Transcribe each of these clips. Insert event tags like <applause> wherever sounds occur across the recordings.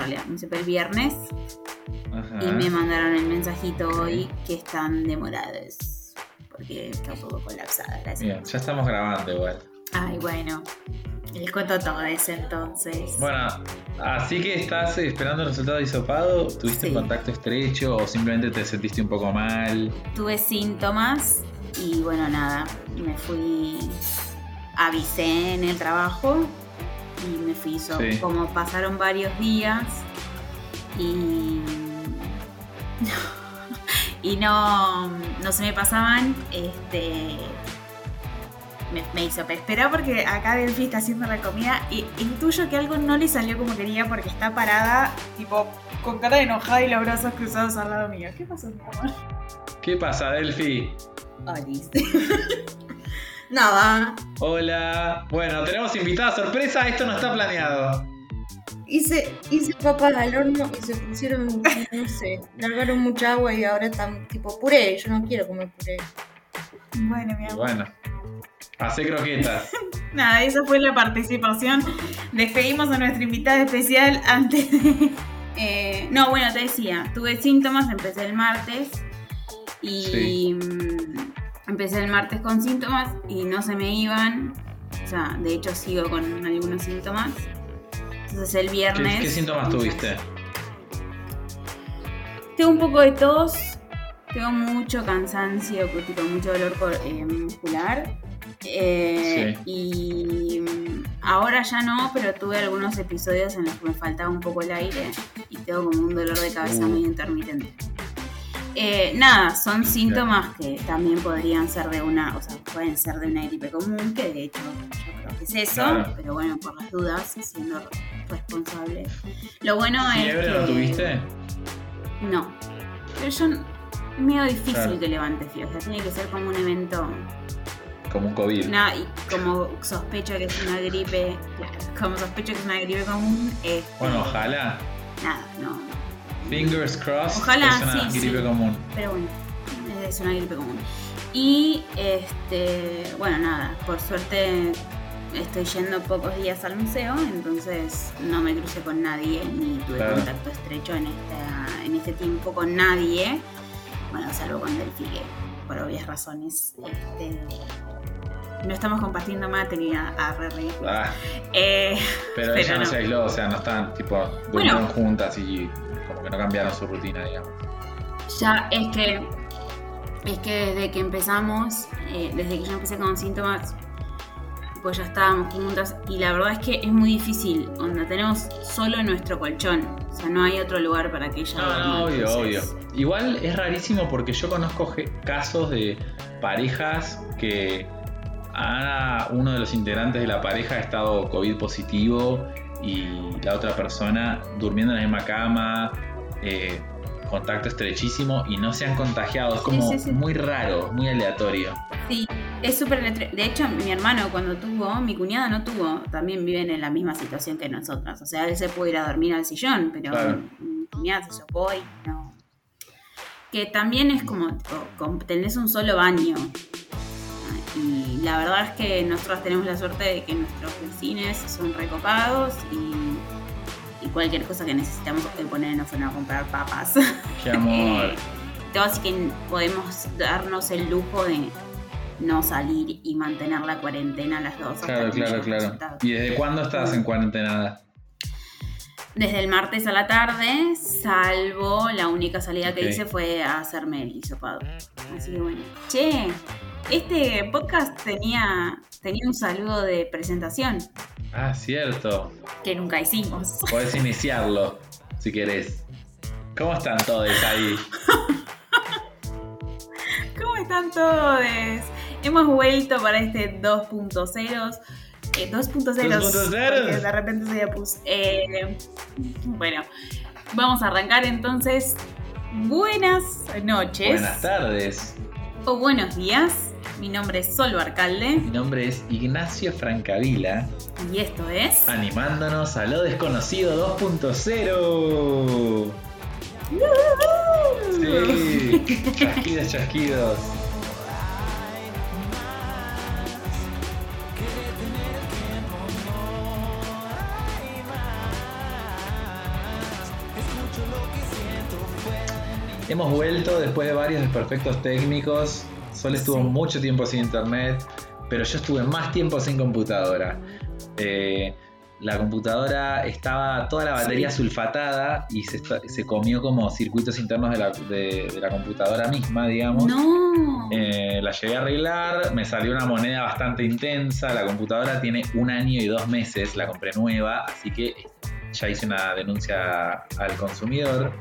realidad, me hice el viernes Ajá. y me mandaron el mensajito hoy que están demorados. Porque está un poco colapsada Bien, ya estamos grabando igual. Ay, bueno. Les cuento todo eso entonces. Bueno, así que estás esperando el resultado de hisopado. ¿Tuviste Sí. contacto estrecho o simplemente te sentiste un poco mal? Tuve síntomas y bueno, nada, me fui, avisé en el trabajo y me fui, Sí. como pasaron varios días y, <laughs> y no, no se me pasaban, este, me, me hizo esperar porque acá Delphi está haciendo la comida y intuyo que algo no le salió como quería porque está parada, tipo, con cara de enojada y los brazos cruzados al lado mío. ¿Qué pasó, mi amor? ¿Qué pasa, Delphi? Olis. <laughs> Nada. Hola. Bueno, tenemos invitada sorpresa. Esto no está planeado. Hice, hice papas al horno y se pusieron, no sé, largaron mucha agua y ahora están tipo puré. Yo no quiero comer puré. Bueno, mi amor. bueno, hace croquetas. <laughs> Nada, esa fue la participación. Despedimos a nuestra invitada especial antes de. <laughs> Eh, no, bueno, te decía, tuve síntomas, empecé el martes y Sí. Empecé el martes con síntomas y no se me iban. O sea, de hecho sigo con algunos síntomas. Entonces el ¿Qué, viernes. qué síntomas tuviste? Tengo un poco de tos, tengo mucho cansancio, tipo mucho dolor eh, muscular. Eh, Y mm, ahora ya no, pero tuve algunos episodios en los que me faltaba un poco el aire y tengo como un dolor de cabeza Uh. medio intermitente. Eh, nada, son síntomas que también podrían ser de una, o sea, pueden ser de una gripe común, que de hecho yo creo que es eso, Claro. pero bueno, por las dudas, siendo responsable. Lo bueno es ¿Fiebre no tuviste? No. Pero yo medio difícil Claro. que levante fiebre. O sea, tiene que ser como un evento. Como un COVID. Nada, y como sospecho que es una gripe. Claro, <laughs> como sospecho que es una gripe común. este, Bueno, ojalá. Nada, no. Fingers crossed. Ojalá, es una sí, gripe sí. común. Pero bueno, es una gripe común. Y este. Bueno, nada, por suerte estoy yendo pocos días al museo, entonces no me crucé con nadie, ni tuve Claro. contacto estrecho en, esta, en este tiempo con nadie. Bueno, salvo con Delphi, que por obvias razones. Este, no estamos compartiendo materia a re ridículo. Ah, Eh, pero, <laughs> Pero ella no, no. se aisló, o sea, no están, tipo, durmieron juntas y como que no cambiaron su rutina, digamos. Ya es que es que desde que empezamos, eh, desde que yo empecé con síntomas, pues ya estábamos juntas y la verdad es que es muy difícil, onda, tenemos solo nuestro colchón, o sea, no hay otro lugar para que ella No, duerma, no, obvio, obvio. Igual es rarísimo porque yo conozco casos de parejas que ah, uno de los integrantes de la pareja ha estado COVID positivo y la otra persona durmiendo en la misma cama, eh, contacto estrechísimo y no se han contagiado. Es como sí, sí. muy raro, muy aleatorio. Sí, es súper electri- De hecho, mi hermano cuando tuvo, mi cuñada no tuvo, también viven en la misma situación que nosotras. O sea, él se puede ir a dormir al sillón, pero Claro. mi cuñada se sopó y no. Que también es como, tenés un solo baño. Y la verdad es que nosotros tenemos la suerte de que nuestros vecinos son recopados y, y cualquier cosa que necesitamos poner nos fueron a comprar papas. Qué amor. <laughs> Eh, todo así que podemos darnos el lujo de no salir y mantener la cuarentena las dos. Claro, claro, claro. resultado. ¿Y desde cuándo estás en cuarentena? Desde el martes a la tarde, salvo la única salida que hice fue a hacerme el hisopado. Así que bueno. Che, este podcast tenía, tenía un saludo de presentación Ah, cierto. que nunca hicimos. <laughs> Podés iniciarlo si querés. ¿Cómo están todos ahí? ¿Cómo están todos? Hemos vuelto para este 2.0. Eh, 2.0. 2.0. porque De repente se me puse. Eh, bueno, vamos a arrancar entonces. Buenas noches. Buenas tardes. O buenos días. Mi nombre es Solo Arcalde. Mi nombre es Ignacio Francavila, Y esto es. animándonos a lo desconocido 2.0. Sí, chasquidos, chasquidos. Hemos vuelto después de varios desperfectos técnicos. Sol estuvo Sí. mucho tiempo sin internet, pero yo estuve más tiempo sin computadora. Eh, la computadora estaba toda la batería sulfatada y se, comió como circuitos internos de la, de- de la computadora misma, digamos. No. Eh, la llegué a arreglar, me salió una moneda bastante intensa. La computadora tiene un año y dos meses, la compré nueva, así que ya hice una denuncia al consumidor,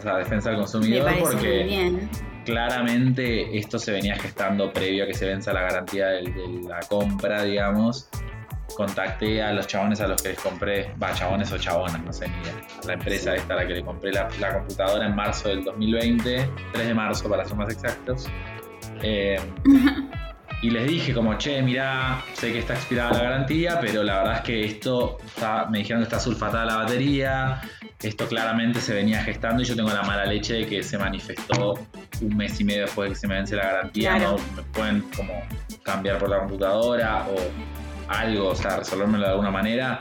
o sea, defensa al Me consumidor, porque bien. claramente esto se venía gestando previo a que se venza la garantía del- de, la compra, digamos. Contacté a los chabones a los que les compré, va, chabones o chabonas, no sé ni idea, a la empresa esta a la que le compré la, la computadora en marzo del 2020, 3 de marzo para ser más exactos. Eh, <laughs> y les dije como, che, mirá, sé que está expirada la garantía, pero la verdad es que esto, está- me dijeron que está sulfatada la batería, esto claramente se venía gestando y yo tengo la mala leche de que se manifestó un mes y medio después de que se me vence la garantía, Claro. ¿no? Me pueden como cambiar por la computadora o algo, o sea, resolvérmelo de alguna manera.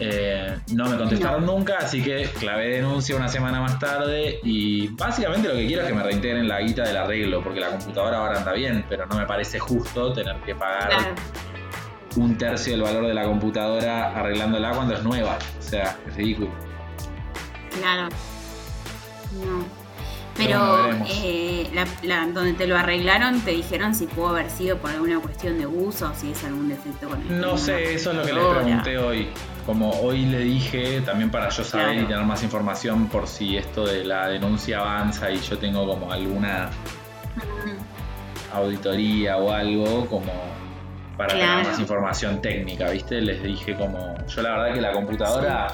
Eh, no me contestaron nunca, así que clavé denuncia una semana más tarde y básicamente lo que quiero es que me reintegren la guita del arreglo, porque la computadora ahora anda bien, pero no me parece justo tener que pagar Claro. un tercio del valor de la computadora arreglándola cuando es nueva. O sea, es ridículo. Claro. No. Pero eh, la, la- donde te lo arreglaron, te dijeron si pudo haber sido por alguna cuestión de uso o si es algún defecto con el No sé, eso es lo que les computadora. pregunté hoy. Como hoy le dije, también para yo saber Claro. y tener más información por si esto de la denuncia avanza y yo tengo como alguna Mm, auditoría o algo, como para tener más información técnica, ¿viste? Les dije como, yo la verdad que la computadora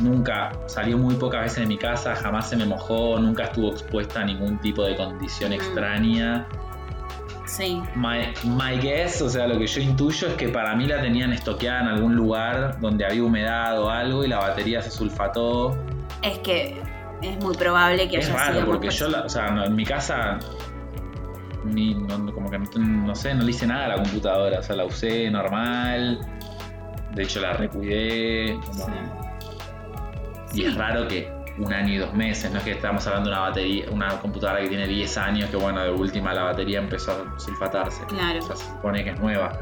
nunca salió muy pocas veces de mi casa, jamás se me mojó, nunca estuvo expuesta a ningún tipo de condición Mm. extraña. Sí, My, my guess, o sea, lo que yo intuyo es que para mí la tenían estoqueada en algún lugar donde había humedad o algo y la batería se sulfató. es que es muy probable que Es haya raro sido porque por- yo, la- o sea, no, en mi casa, ni, no- como que no, no sé, no le hice nada a la computadora, o sea, la usé normal, de hecho la recuidé, como- Sí. Y es raro que un año y dos meses, no es que estamos hablando de una batería, una computadora que tiene 10 años, que bueno, de última la batería empezó a sulfatarse. Claro. O sea, se supone que es nueva.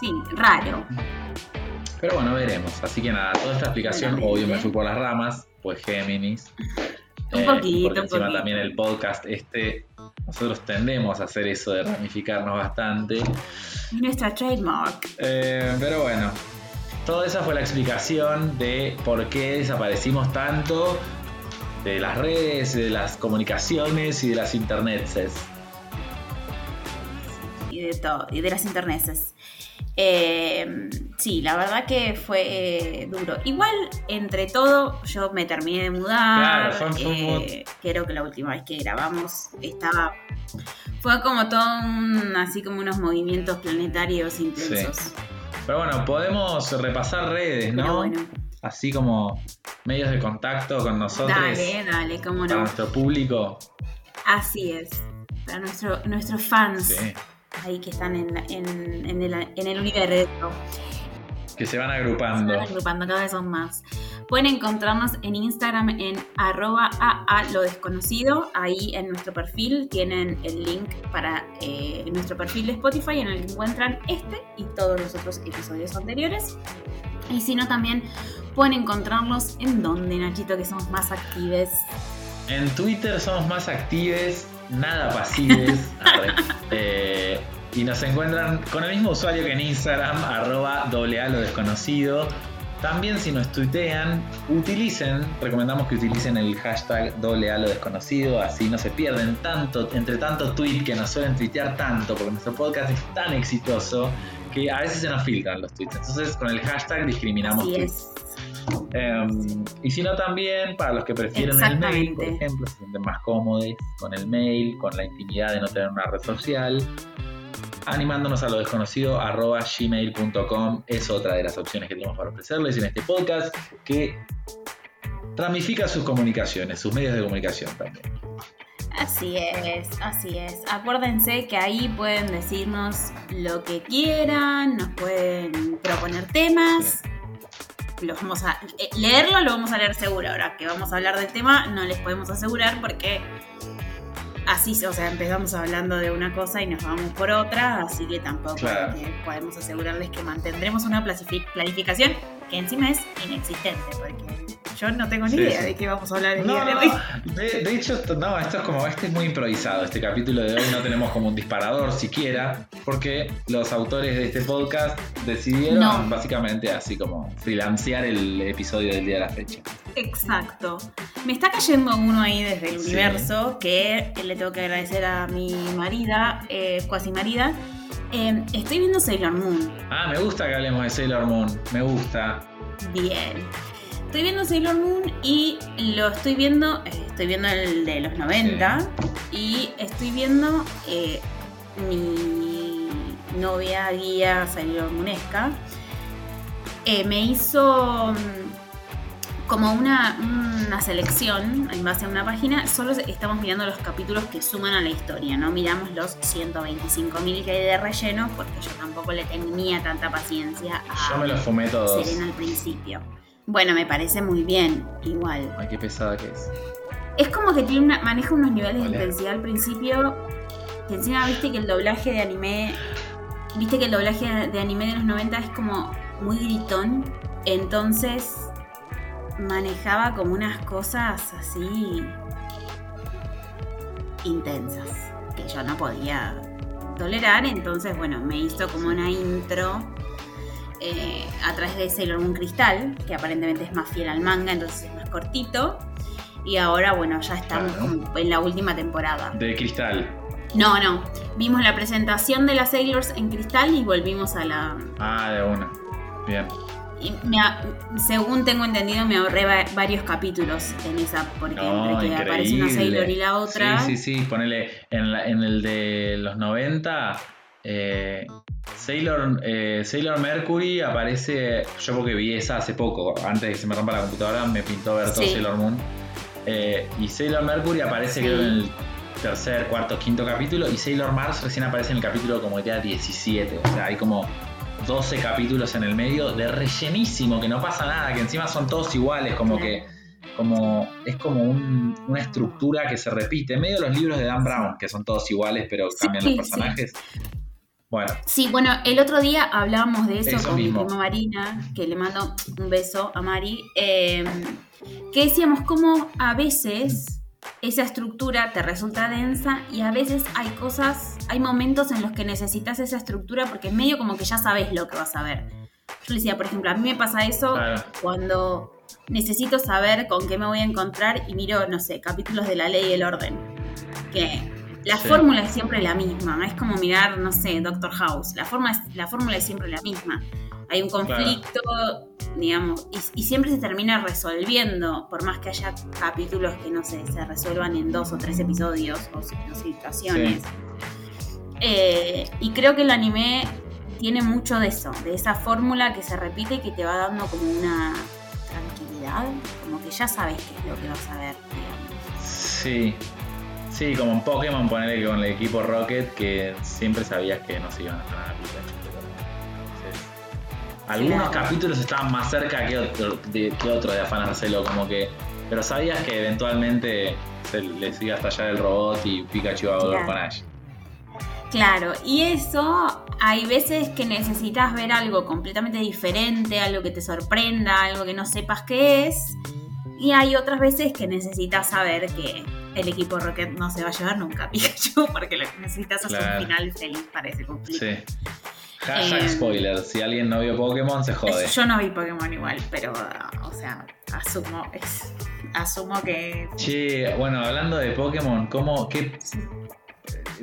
Sí, raro. Pero bueno, veremos. Así que nada, toda esta explicación, obvio me fui por las ramas, pues Géminis. <laughs> Un Eh, poquito, porque un encima poquito. también el podcast este, nosotros tendemos a hacer eso de ramificarnos bastante. Es nuestra trademark. Eh, pero bueno, toda esa fue la explicación de por qué desaparecimos tanto de las redes, de las comunicaciones y de las internets. y de todo, y de las internetes. Eh, sí, la verdad que fue eh, duro. Igual, entre todo, yo me terminé de mudar. Claro, fue- fue eh, creo que la última vez que grabamos estaba. Fue como todo un, así como unos movimientos planetarios intensos. Pero bueno, podemos repasar redes, Pero ¿no? bueno, Así como medios de contacto con nosotros. dale, dale, cómo Para no. nuestro público. Así es. Para nuestro, nuestros fans Sí. ahí que están en, en, en el, en el universo. Que se van Se agrupando. van agrupando, cada vez son más. Pueden encontrarnos en Instagram en arroba a lo desconocido. Ahí en nuestro perfil tienen el link para eh, nuestro perfil de Spotify en el que encuentran este y todos los otros episodios anteriores. Y si no, también pueden encontrarnos en donde, Nachito, que somos más actives. En Twitter somos más actives, nada pasives. <laughs> Eh, y nos encuentran con el mismo usuario que en Instagram, arroba doble A lo desconocido. También si nos tuitean, utilicen, recomendamos que utilicen el hashtag doble A lo desconocido, así no se pierden tanto, entre tanto tweet que nos suelen tuitear tanto, porque nuestro podcast es tan exitoso que a veces se nos filtran los tweets. Entonces con el hashtag discriminamos Así tweets. Em, y si no, también para los que prefieren el mail, por ejemplo, se sienten más cómodos con el mail, con la intimidad de no tener una red social, animándonos a lo desconocido arroba gmail.com es otra de las opciones que tenemos para ofrecerles en este podcast que ramifica sus comunicaciones, sus medios de comunicación también. Así es, así es. Acuérdense que ahí pueden decirnos lo que quieran, nos pueden proponer temas. lo vamos a eh, leerlo, lo vamos a leer seguro. Ahora que vamos a hablar del tema, no les podemos asegurar porque así, o sea, empezamos hablando de una cosa y nos vamos por otra, así que tampoco Claro. podemos asegurarles que mantendremos una planifi- planificación que encima es inexistente, porque yo no tengo ni Sí, idea sí. de qué vamos a hablar el No, día de hoy. de, de hecho, no, esto es como, este es muy improvisado. Este capítulo de hoy no tenemos como un disparador siquiera, porque los autores de este podcast decidieron No. básicamente así como freelancear el episodio del día de la fecha. Exacto. Me está cayendo uno ahí desde el Sí. universo que le tengo que agradecer a mi marida, eh, cuasi marida. Eh, estoy viendo Sailor Moon. Ah, me gusta que hablemos de Sailor Moon, me gusta. Bien. Estoy viendo Sailor Moon y lo estoy viendo, eh, estoy viendo el de los 90 y estoy viendo eh, mi novia guía Sailor Moonesca. me hizo mm, como una, una selección en base a una página. Solo estamos mirando los capítulos que suman a la historia, no miramos los 125.000 que hay de relleno porque yo tampoco le tenía tanta paciencia a... Yo me los fumé todos. Serena al principio. Bueno, me parece muy bien, igual. Ay, qué pesada que es. Es como que tiene una, maneja unos niveles de intensidad al principio. Que encima viste que el doblaje de anime. Viste que el doblaje de anime de los 90 es como muy gritón. Entonces manejaba como unas cosas así intensas. Que yo no podía tolerar. Entonces, bueno, me hizo como una intro eh, a través de Sailor Moon Cristal, que aparentemente es más fiel al manga, entonces es más cortito. Y ahora, bueno, ya estamos Claro. en la última temporada. De cristal. No, no. Vimos la presentación de las Sailors en Cristal y volvimos a la. Ah, de una. Bien. Y me según tengo entendido, me ahorré va- varios capítulos en esa, porque No, entre que aparece una. Sailor y la otra. Sí, sí, sí. Ponele en, la- en el de los 90. eh, Sailor, eh, Sailor Mercury aparece. Yo porque vi esa hace poco, antes de que se me rompa la computadora, me pintó ver todo Sí. Sailor Moon. Eh, y Sailor Mercury aparece Sí. creo en el tercer, cuarto, quinto capítulo. Y Sailor Mars recién aparece en el capítulo como ya 17. O sea, hay como 12 capítulos en el medio de rellenísimo, que no pasa nada, que encima son todos iguales, como que como es como un- una estructura que se repite, en medio de los libros de Dan Brown, que son todos iguales, pero Sí, cambian los sí. personajes. Bueno, Sí, bueno, el otro día hablábamos de eso, Eso con mismo. mi prima Marina, que le mando un beso a Mari, eh, que decíamos cómo a veces esa estructura te resulta densa y a veces hay cosas, hay momentos en los que necesitas esa estructura porque es medio como que ya sabes lo que vas a ver. Yo le decía, por ejemplo, a mí me pasa eso claro, cuando necesito saber con qué me voy a encontrar y miro, no sé, capítulos de la ley y el orden. Que la Sí. fórmula es siempre la misma, es como mirar, no sé, Doctor House. La, forma es, la fórmula es siempre la misma. Hay un conflicto, digamos, y, y siempre se termina resolviendo, por más que haya capítulos que, no sé, se resuelvan en dos o tres episodios o, si- o situaciones. Eh, y creo que el anime tiene mucho de eso, de esa fórmula que se repite y que te va dando como una tranquilidad, como que ya sabes qué es lo que vas a ver. digamos. sí. Sí, como en Pokémon, ponerle con el equipo Rocket, que siempre sabías que no se iban a ganar a Pikachu. Algunos capítulos estaban más cerca que otro, de, que otros de afanárselo, como que. Pero sabías que eventualmente se les iba a estallar el robot y Pikachu iba a volver con Ash. Claro, y eso hay veces que necesitas ver algo completamente diferente, algo que te sorprenda, algo que no sepas qué es. Y hay otras veces que necesitas saber que el equipo Rocket no se va a llevar nunca a Pikachu <laughs> porque lo que necesitas es Claro. un final feliz para ese conflicto. Sí. Hashtag Eh, spoiler. Si alguien no vio Pokémon, se jode. Yo no vi Pokémon igual, pero, o sea, asumo, es- asumo que... Che, bueno, hablando de Pokémon, ¿cómo, qué,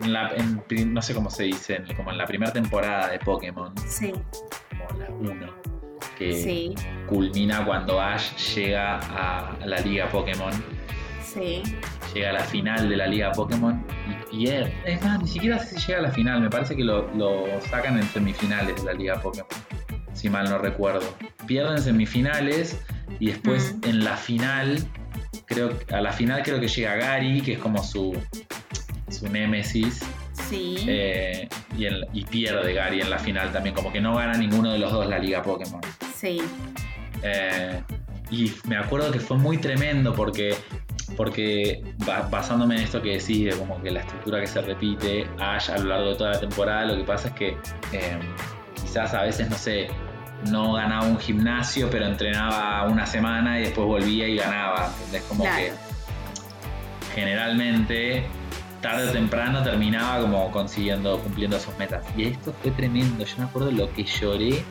en la, en no sé cómo se dice, como en la primera temporada de Pokémon, Sí, como la 1, que sí, culmina cuando Ash llega a la liga Pokémon, sí. Llega a la final de la liga Pokémon y pierde. Es más, ni siquiera sé si llega a la final, me parece que lo, lo sacan en semifinales de la liga Pokémon, si mal no recuerdo. Pierden semifinales y después Mm. en la final, creo a la final creo que llega Gary, que es como su, su némesis. Sí, eh, y, en- y pierde Gary en la final también, como que no gana ninguno de los dos la liga Pokémon. sí. Eh, y me acuerdo que fue muy tremendo porque, porque ba- basándome en esto que decís, de como que la estructura que se repite, Ash a lo largo de toda la temporada, lo que pasa es que eh, quizás a veces, no sé, no ganaba un gimnasio, pero entrenaba una semana y después volvía y ganaba. ¿entendés? Como Claro. que generalmente tarde o temprano terminaba como consiguiendo, cumpliendo sus metas. Y esto fue tremendo. Yo me acuerdo lo que lloré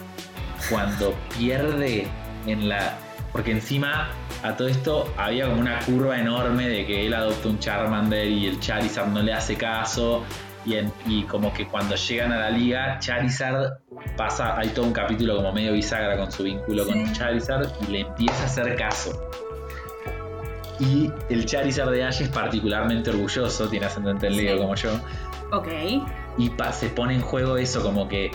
cuando pierde en la. Porque encima a todo esto había como una curva enorme de que él adopta un Charmander y el Charizard no le hace caso. Y, en- y como que cuando llegan a la liga, Charizard pasa, hay todo un capítulo como medio bisagra con su vínculo con. Charizard y le empieza a hacer caso. Y el Charizard de Ash es particularmente orgulloso, tiene ascendente en Leo Sí. como yo Ok. y pa- se pone en juego eso como que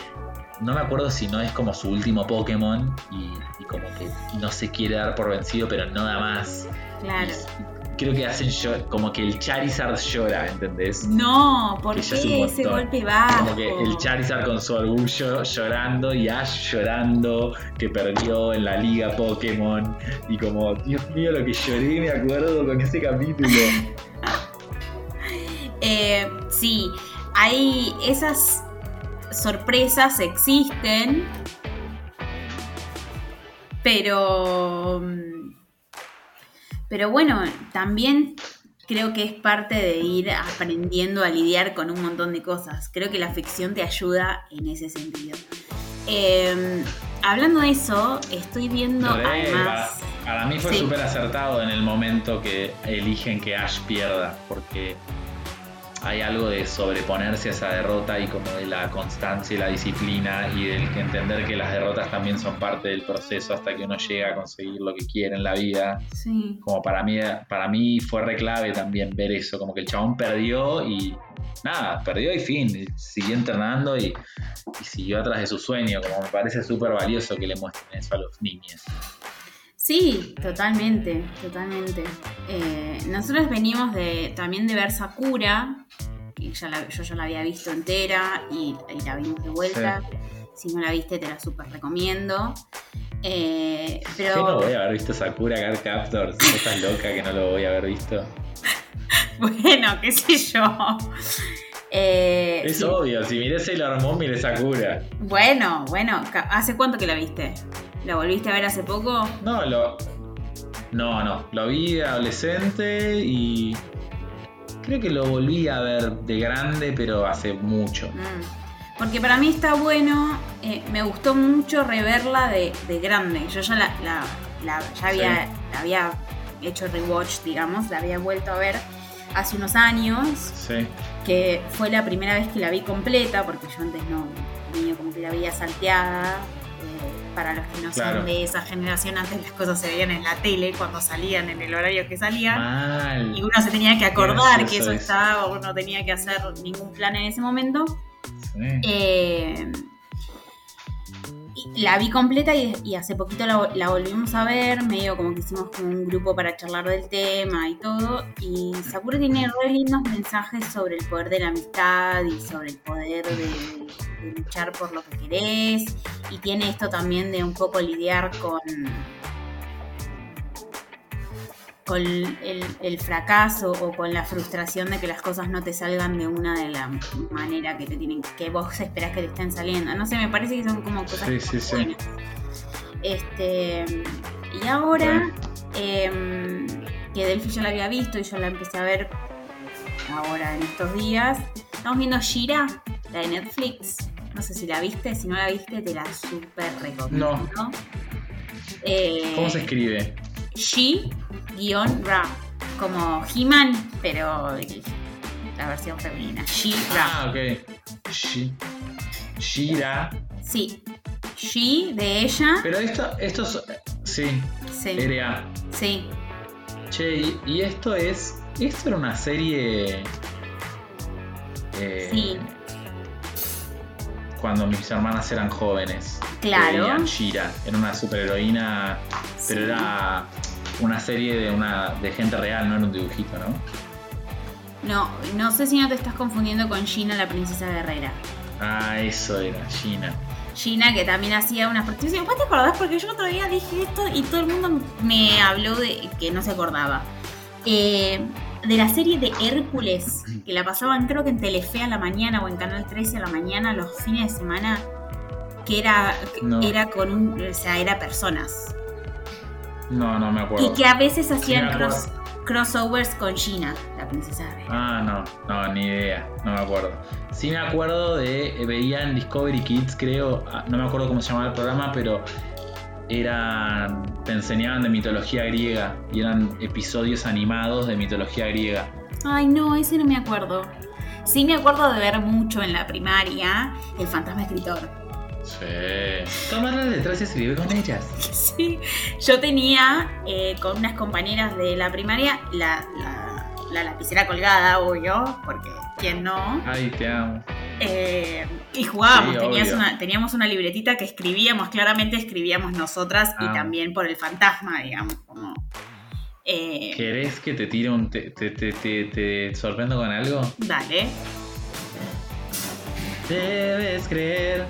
no me acuerdo si no es como su último Pokémon y, y como que no se quiere dar por vencido pero no da más Claro. Y creo que hacen como que el Charizard llora ¿entendés? No, ¿por Que qué ya es ese golpe bajo? Como que el Charizard con su orgullo llorando y Ash llorando que perdió en la liga Pokémon y como Dios mío lo que lloré me acuerdo con ese capítulo <laughs> Eh, sí, hay esas sorpresas existen, pero pero bueno, también creo que es parte de ir aprendiendo a lidiar con un montón de cosas. Creo que la ficción te ayuda en ese sentido. Eh, hablando de eso, estoy viendo Re, además. pa- para mí fue Sí. súper acertado en el momento que eligen que Ash pierda, porque hay algo de sobreponerse a esa derrota y como de la constancia y la disciplina y del que entender que las derrotas también son parte del proceso hasta que uno llega a conseguir lo que quiere en la vida. Sí. Como para mí, para mí fue re clave también ver eso, como que el chabón perdió y nada, perdió y fin, siguió entrenando y, y siguió atrás de su sueño, como me parece súper valioso que le muestren eso a los niños. Sí, totalmente, totalmente. Eh, nosotros venimos de también de ver Sakura, ya la- yo ya la había visto entera y, y la vimos de vuelta. Si no la viste, te la súper recomiendo. Eh, Yo no voy a haber visto Sakura Card Captors. ¿Vos ¿Estás loca que no lo voy a haber visto? <laughs> bueno, qué sé yo. Eh, Es sí. obvio, si miré Sailor Moon, miré Sakura. Bueno, bueno, ¿hace cuánto que la viste? ¿La volviste a ver hace poco? No, lo. No, no. Lo vi adolescente y. Creo que lo volví a ver de grande, pero hace mucho. Mm. Porque para mí está bueno, eh, me gustó mucho reverla de, de grande. Yo ya la, la- la- ya había, la había hecho rewatch, digamos, la había vuelto a ver hace unos años, Sí. que fue la primera vez que la vi completa, porque yo antes no, como que la veía salteada. Para los que no Claro. son de esa generación, antes las cosas se veían en la tele cuando salían, en el horario que salían. Mal. Y uno se tenía que acordar que eso eso. estaba, o no tenía que hacer ningún plan en ese momento. Sí. Eh, la vi completa y, hace poquito la, volvimos a ver, medio como que hicimos un grupo para charlar del tema y todo. Y Sakura tiene re lindos mensajes sobre el poder de la amistad y sobre el poder de, de luchar por lo que querés. Y tiene esto también de un poco lidiar con con el, el fracaso o con la frustración de que las cosas no te salgan de una de la manera que te tienen que vos esperás que te estén saliendo. No sé, me parece que son como cosas Sí, sí, sí. buenas. Este y ahora em, que Delphi ya la había visto y yo la empecé a ver ahora en estos días. Estamos viendo Shira, la de Netflix. No sé si la viste, si no la viste te la súper recomiendo. Eh, ¿Cómo se escribe? She-Ra, como He-Man, pero la versión femenina. She-Ra. Ah, ok. Shi- Shira. Sí. She de ella. Pero esto, esto es. Sí, Sí. RA. Sí. Che, y, y esto es. Esto era una serie. eh, Sí. Cuando mis hermanas eran jóvenes. Claro. Shira. Era una superheroína. Pero Sí. era una serie de una de gente real, no era un dibujito, ¿no? No, no sé si no te estás confundiendo con Gina, la princesa guerrera. Ah, eso era, Gina. Gina, que también hacía unas participaciones. ¿Vos te acordás? Porque yo otro día dije esto y todo el mundo me habló de que no se acordaba. Eh, de la serie de Hércules, que la pasaban creo que en Telefe a la mañana o en Canal 13 a la mañana los fines de semana, que era, No. era con un, o sea, era personas. No, no me acuerdo. Y que a veces hacían cross- crossovers con Gina, la princesa. Ah, no, no, ni idea, no me acuerdo. Sí me acuerdo de, eh, veía en Discovery Kids, creo, ah, no me acuerdo cómo se llamaba el programa, pero eran, te enseñaban de mitología griega y eran episodios animados de mitología griega. Ay, no, ese no me acuerdo. Sí me acuerdo de ver mucho en la primaria El fantasma escritor. Sí. Tomar las letras y escribir con ellas. Sí, yo tenía eh, con unas compañeras de la primaria la, la- la lapicera colgada, obvio, porque ¿quién no? Ay, te amo. Eh, y jugábamos, Sí, tenías obvio. una- teníamos una libretita que escribíamos, claramente escribíamos nosotras y Ah. también por el fantasma, digamos, como... eh, ¿Querés que te tire un... te, te, te, te- te sorprendo con algo? dale. Debes creer.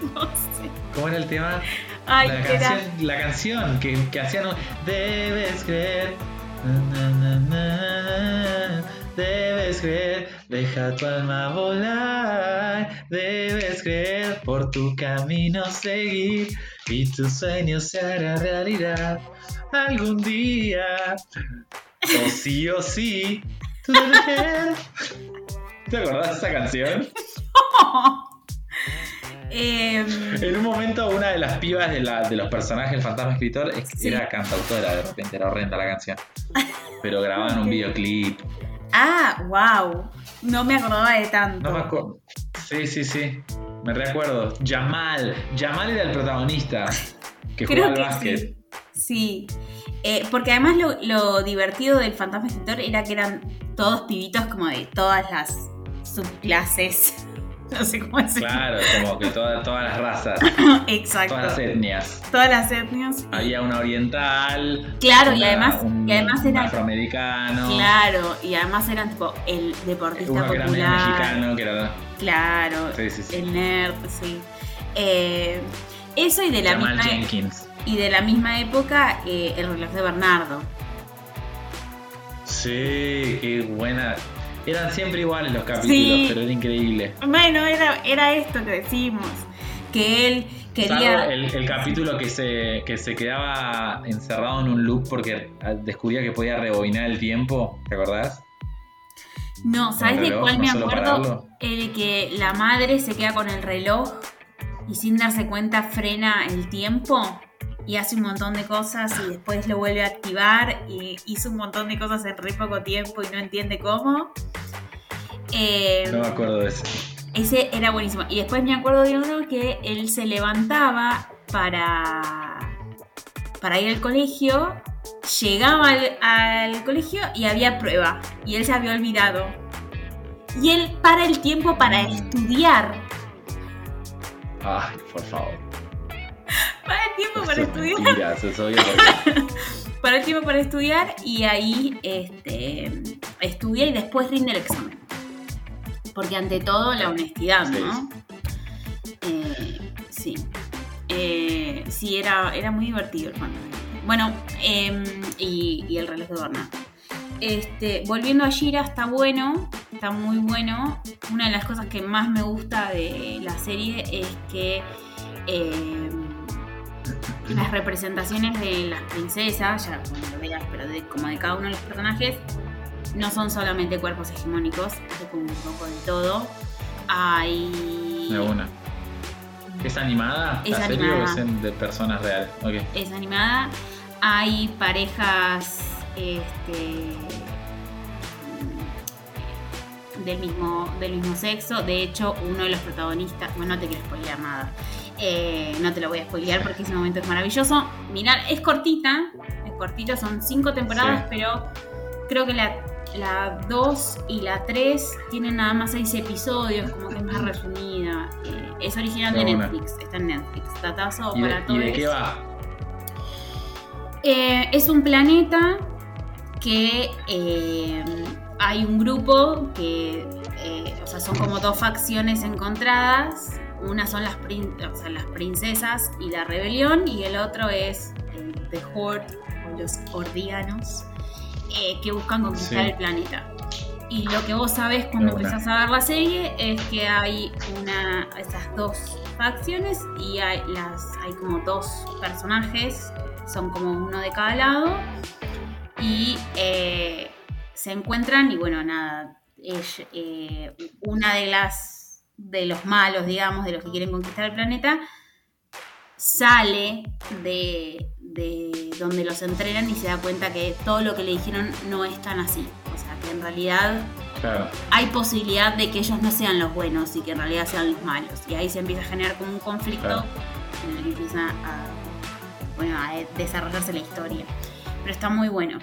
<laughs> No sé. ¿Cómo era el tema? Ay, la, canción, la canción que, que hacían Debes creer na, na, na, na, Debes creer Deja tu alma volar Debes creer Por tu camino seguir Y tus sueños se harán realidad Algún día O sí o sí Tú debes creer <laughs> ¿Te acordás de esa canción? Em, En un momento una de las pibas de, la- de los personajes del fantasma escritor es- Sí. era cantautora, de repente era horrenda la canción. Pero grababan un <laughs> videoclip. ah, wow. No me acordaba de tanto. No me acuerdo. Sí, sí, sí. Me recuerdo. Jamal. Jamal era el protagonista que Creo jugaba al que básquet. sí. Sí. Eh, porque además lo, lo divertido del fantasma escritor era que eran todos pibitos como de todas las subclases. No sé cómo decirlo. Claro, como que toda- todas las razas, <coughs> Exacto. todas las etnias. Todas las etnias. Había una oriental. Claro, y una- además- un, y además era- afroamericano. Claro, y además eran tipo el deportista Uno que era popular. mexicano, que era. Claro, Sí, sí, sí. el nerd, sí. Eh, eso y de la Jamal misma Jenkins. y de la misma época eh, el reloj de Bernardo. Sí, qué buena. Eran siempre iguales los capítulos, Sí. pero era increíble. Bueno, era, era esto que decimos. Que él Salvo quería. el, el capítulo que se, que se quedaba encerrado en un loop porque descubría que podía rebobinar el tiempo, ¿te acordás? No, ¿sabes ¿Con el de cuál ¿No me acuerdo? El que la madre se queda con el reloj y sin darse cuenta frena el tiempo y hace un montón de cosas y después lo vuelve a activar y hizo un montón de cosas en re poco tiempo y no entiende cómo. Eh, No me acuerdo de ese. Ese era buenísimo. Y después me acuerdo de uno que él se levantaba para, para ir al colegio, llegaba al, al colegio y había prueba. Y él se había olvidado. Y él para el tiempo para Mm. estudiar. Ay, por favor. Para el tiempo para estudiar. mentira, eso es obvio porque- <laughs> Para el tiempo para estudiar y ahí este, estudia y después rinde el examen. Porque ante todo la honestidad, ¿no? Eh, sí. Eh, sí, era, era muy divertido el fantasma. Bueno, em, y, y el reloj de Bernardo. Este, volviendo a Shira, está bueno, está muy bueno. Una de las cosas que más me gusta de la serie es que em, las representaciones de las princesas, ya cuando lo veas, pero de, como de cada uno de los personajes, no son solamente cuerpos hegemónicos, hay como un poco de todo. Hay. De una. ¿Es animada? Es ¿La serie animada. o es en- de personas reales? Ok. es animada. Hay parejas este, del, mismo, del mismo sexo. De hecho, uno de los protagonistas. Bueno, no te quiero spoilear nada. Eh, no te lo voy a spoilear porque ese momento es maravilloso. Mirar, es cortita. Es cortita, son cinco temporadas, Sí. pero creo que la. La 2 y la 3 tienen nada más 6 episodios, como que es más resumida. Eh, es original de. Netflix, está en Netflix. Datazo ¿Y para de, todos. ¿Y de qué va? Eh, es un planeta que eh, hay un grupo que, o sea, son como dos facciones encontradas una son las, prin- o sea, las princesas y la rebelión, y el otro es The Horde, o los hordianos, eh, que buscan conquistar Sí. el planeta. Y lo que vos sabés cuando empezás a ver la serie es que hay una esas dos facciones y hay, las, hay como dos personajes, son como uno de cada lado, y eh, se encuentran y bueno, nada, es, eh, una de las de los malos, digamos, de los que quieren conquistar el planeta, sale de, de donde los entrenan y se da cuenta que todo lo que le dijeron no es tan así. O sea, que en realidad Claro. hay posibilidad de que ellos no sean los buenos y que en realidad sean los malos. Y ahí se empieza a generar como un conflicto Claro. en el que empieza a, bueno, a desarrollarse la historia. Pero está muy bueno.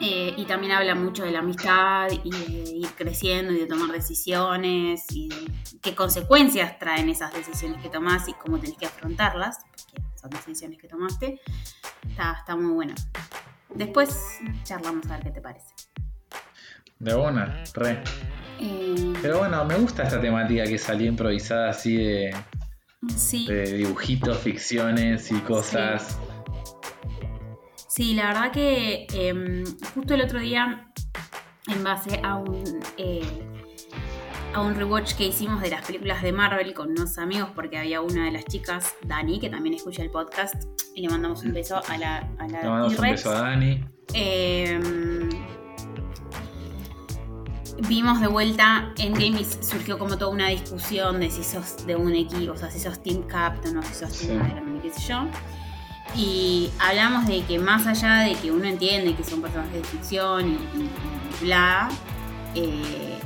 Eh, y también habla mucho de la amistad y de ir creciendo y de tomar decisiones y de qué consecuencias traen esas decisiones que tomás y cómo tenés que afrontarlas, porque decisiones que tomaste. Está, está muy bueno. Después charlamos a ver qué te parece. De una, re. Eh, Pero bueno, me gusta esta temática que salió improvisada así de, sí. de dibujitos, ficciones y cosas. Sí, la verdad que eh, justo el otro día, en base a un, eh, a un rewatch que hicimos de las películas de Marvel con unos amigos, porque había una de las chicas, Dani, que también escucha el podcast, y le mandamos un beso a la, a la Le mandamos un beso a Dani. Eh, vimos de vuelta Endgame y surgió como toda una discusión de si sos de un equipo, o sea, si sos Team Captain o si sos Team Sí. Iron Man, qué sé yo. Y hablamos de que más allá de que uno entiende que son personajes de ficción y, y- y bla, eh,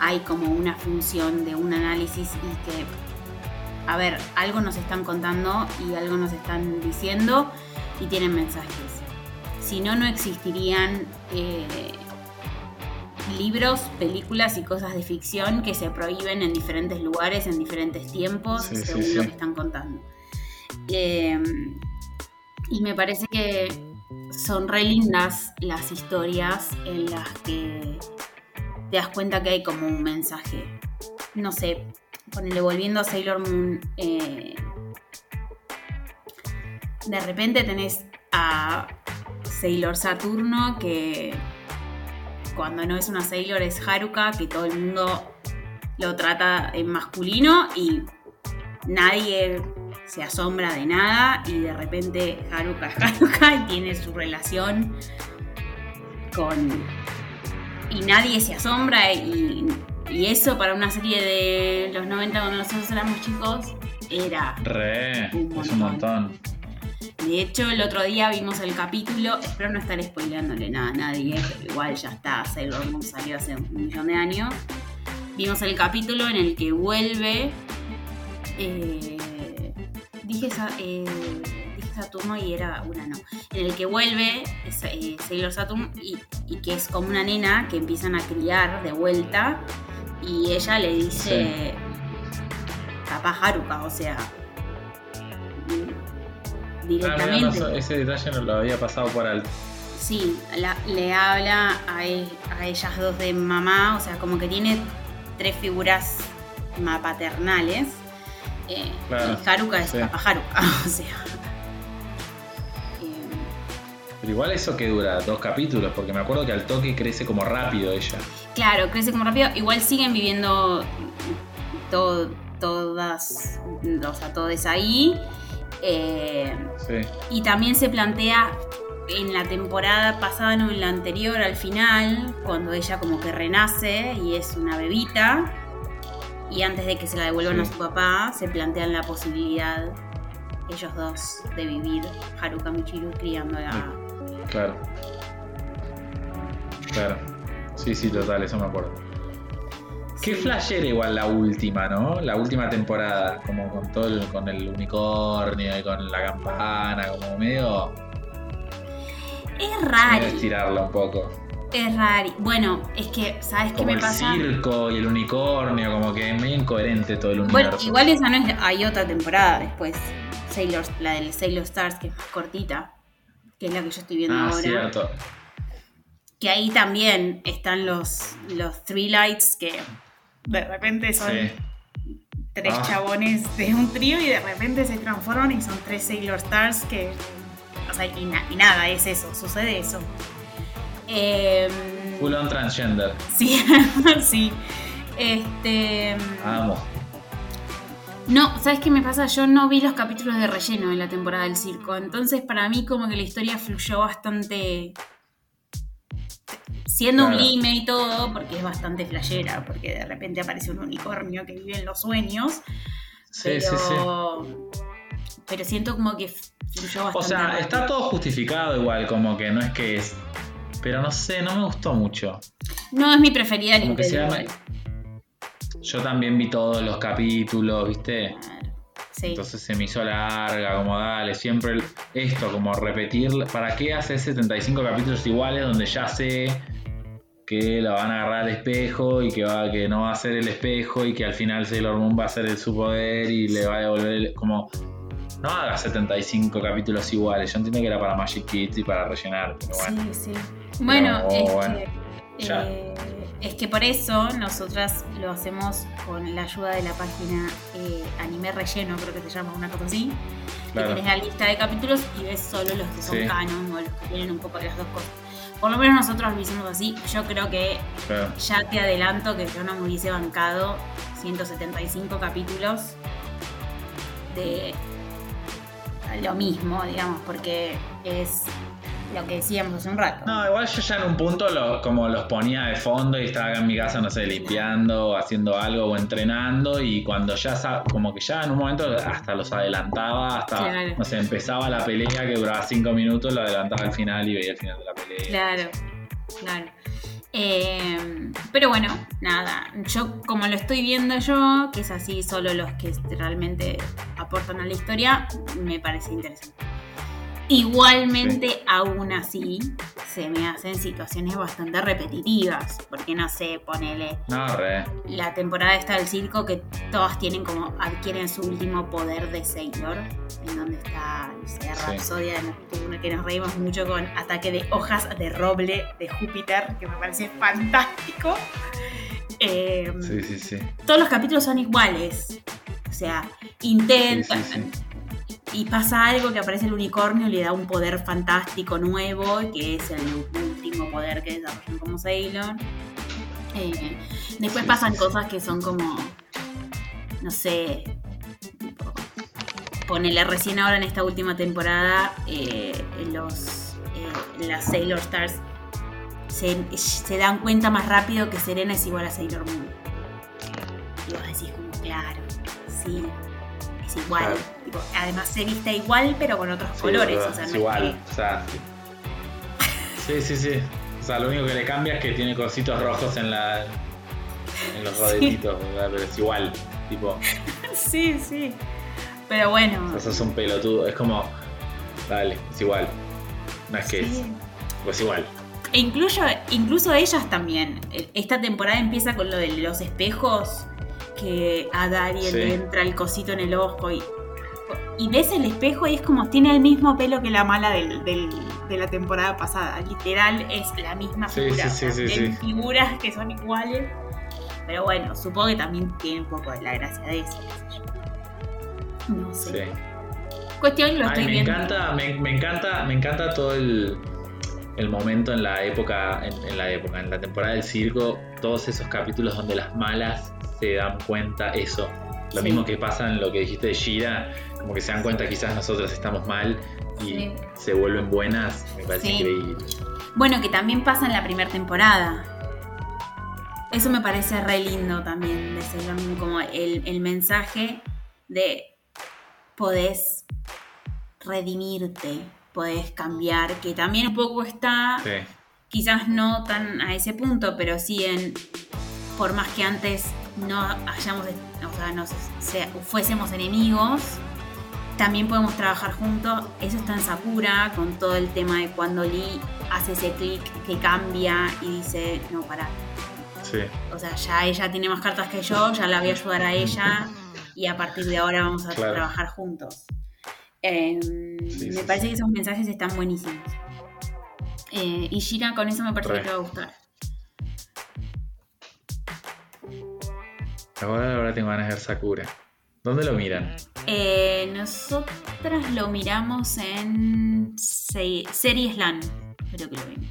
hay como una función de un análisis y que, a ver, algo nos están contando y algo nos están diciendo y tienen mensajes. Si no, no existirían eh, libros, películas y cosas de ficción que se prohíben en diferentes lugares, en diferentes tiempos, Sí, sí, según sí. lo que están contando. Eh, y me parece que son re lindas las historias en las que te das cuenta que hay como un mensaje. No sé, ponele volviendo a Sailor Moon. eh, de repente tenés a Sailor Saturno que cuando no es una Sailor es Haruka, que todo el mundo lo trata en masculino y nadie se asombra de nada y de repente Haruka es <laughs> Haruka y tiene su relación con... y nadie se asombra y, y eso para una serie de los 90 cuando nosotros éramos chicos era... Re, Un es un montón. De hecho, el otro día vimos el capítulo, espero no estar spoileándole nada a nadie, pero igual ya está, Sailor Moon salió hace un millón de años. Vimos el capítulo en el que vuelve. eh, dije, Sa- eh, Saturno y era una no. En el que vuelve es, eh, Sailor Saturn y, y que es como una nena que empiezan a criar de vuelta. Y ella le dice. Papá Haruka, o sea. Ah, Directamente. no, so- ese detalle no lo había pasado por alto. Sí, la- le habla a, a ellas dos de mamá, o sea, como que tiene tres figuras ma- paternales. eh, Claro, y Haruka es sí. papá Haruka, <laughs> o sea. Pero igual eso que dura dos capítulos, porque me acuerdo que al toque crece como rápido ella. claro, crece como rápido. Igual siguen viviendo to- todas, o sea, todos ahí. eh, Sí. Y también se plantea en la temporada pasada, no en la anterior, al final, cuando ella como que renace y es una bebita. Y antes de que se la devuelvan Sí. a su papá, se plantean la posibilidad, ellos dos, de vivir Haruka Michiru criándola. Claro. Claro. Sí, sí, total, eso me acuerdo. Qué Sí. flashera igual la última, ¿no? La última temporada, como con todo el, con el unicornio y con la campana, como medio, Es raro, estirarla un poco. es raro. Bueno, es que, ¿sabes qué me el pasa? circo y el unicornio, como que es medio incoherente todo el Bueno, universo. igual esa no es. Hay otra temporada después. Sailor, la del Sailor Stars, que es más cortita. Que es la que yo estoy viendo Ah, ahora. cierto. Que ahí también están los, los Three Lights que de repente son Sí. tres Ah. chabones de un trío y de repente se transforman y son tres Sailor Stars que. O sea, y, na- y nada, es eso, sucede eso. Em, Full on transgender. sí, <laughs> sí. Este. Vamos. No, ¿sabes qué me pasa? Yo no vi los capítulos de relleno en la temporada del circo. Entonces, para mí, como que la historia fluyó bastante. Siendo un lime y todo, porque es bastante flashera, porque de repente aparece un unicornio que vive en los sueños. Sí, pero, sí, sí. Pero siento como que fluyó bastante. O sea, rápido. está todo justificado igual, como que no es que es. Pero no sé, no me gustó mucho. No es mi preferida ni Yo también vi todos los capítulos, ¿viste? Claro, Sí. Entonces se me hizo larga, como dale, siempre esto, como repetir, ¿para qué hacer 75 capítulos iguales donde ya sé que la van a agarrar al espejo y que, va, que no va a ser el espejo y que al final Sailor Moon va a ser el su poder y le va a devolver el- como... No haga 75 capítulos iguales, yo entiendo que era para Magic Kids y para rellenar, pero bueno. Sí, sí. Bueno, Pero, es, bueno, que, ya. eh, es que por eso nosotras lo hacemos con la ayuda de la página eh, Anime Relleno, creo que se llama una cosa así. Claro. Que tenés la lista de capítulos y ves solo los que son Sí. canon o los que tienen un poco de las dos cosas. Por lo menos nosotros lo hicimos así. Yo creo que Claro. ya te adelanto que yo no me hubiese bancado 175 capítulos de lo mismo, digamos, porque es lo que decíamos hace un rato. No, igual yo ya en un punto lo- como los ponía de fondo y estaba acá en mi casa, no sé, limpiando, o haciendo algo o entrenando y cuando ya, como que ya en un momento hasta los adelantaba, hasta, Claro. no sé, empezaba la pelea que duraba cinco minutos, lo adelantaba al final y veía el final de la pelea. Claro, claro. Eh, pero bueno, nada, yo como lo estoy viendo yo, que es así solo los que realmente aportan a la historia, me parece interesante. Igualmente, aún así, se me hacen situaciones bastante repetitivas, porque no sé, ponele No, re. la temporada esta del circo que todas tienen como adquieren su último poder de Sailor, en donde está no sé, Sí. Rapsodia de Neptuno, que nos reímos mucho con ataque de hojas de roble de Júpiter, que me parece fantástico. Eh, Sí, sí, sí. Todos los capítulos son iguales. O sea, Sí, intenta sí, sí. Y pasa algo que aparece el unicornio y le da un poder fantástico nuevo, que es el último poder que desarrollan como Sailor. Eh, después pasan cosas que son como, no sé, tipo, ponele recién ahora en esta última temporada, eh, los, eh, las Sailor Stars se, se dan cuenta más rápido que Serena es igual a Sailor Moon. Y vos decís como, claro, sí, es igual. Claro. Tipo, además se viste igual pero con otros Sí, colores. verdad, O sea, es igual. que- O sea, <laughs> sí, sí, sí. O sea, lo único que le cambia es que tiene cositos rojos en la en los Sí. rodetitos, pero es igual. Tipo, <laughs> Sí, sí. Pero bueno. o sea, sos un pelotudo. Es como, dale, es igual. No es que sí. es, pues igual. E incluso, incluso ellas también. E- Esta temporada empieza con lo de los espejos, que a Dariel Sí. le entra el cosito en el ojo y, y ves el espejo y es como tiene el mismo pelo que la mala del- del- de la temporada pasada. Literal es la misma figura. sí, sí, sí, figuras que son iguales. Pero bueno, supongo que también tiene un poco de la gracia de eso. No sé. Cuestión lo Ay, estoy me viendo. encanta, me, me encanta, me encanta todo el, el momento en la época, en, en la época, en la temporada del circo, todos esos capítulos donde las malas se dan cuenta eso. Lo Sí. mismo que pasa en lo que dijiste de Shira, como que se dan cuenta quizás nosotros estamos mal y Sí. se vuelven buenas, me parece Sí. increíble. Bueno, que también pasa en la primera temporada. Eso me parece re lindo también de Sailor como el, el mensaje de podés redimirte, podés cambiar, que también un poco está, Sí, quizás no tan a ese punto, pero sí en, por más que antes no hayamos, o sea, nos sea- fuésemos enemigos, también podemos trabajar juntos. Eso está en Sakura, con todo el tema de cuando Lee hace ese clic que cambia y dice, no, pará. sí. O sea, ya ella tiene más cartas que yo, ya la voy a ayudar a ella y a partir de ahora vamos a Claro. trabajar juntos. Eh, Sí, me sí, parece que esos mensajes están buenísimos. Eh, y Shira con eso me parece Re. que te va a gustar. Ahora, ahora tengo ganas de ver Sakura. ¿Dónde lo miran? Eh, nosotras lo miramos en se- Series LAN, creo que lo vimos.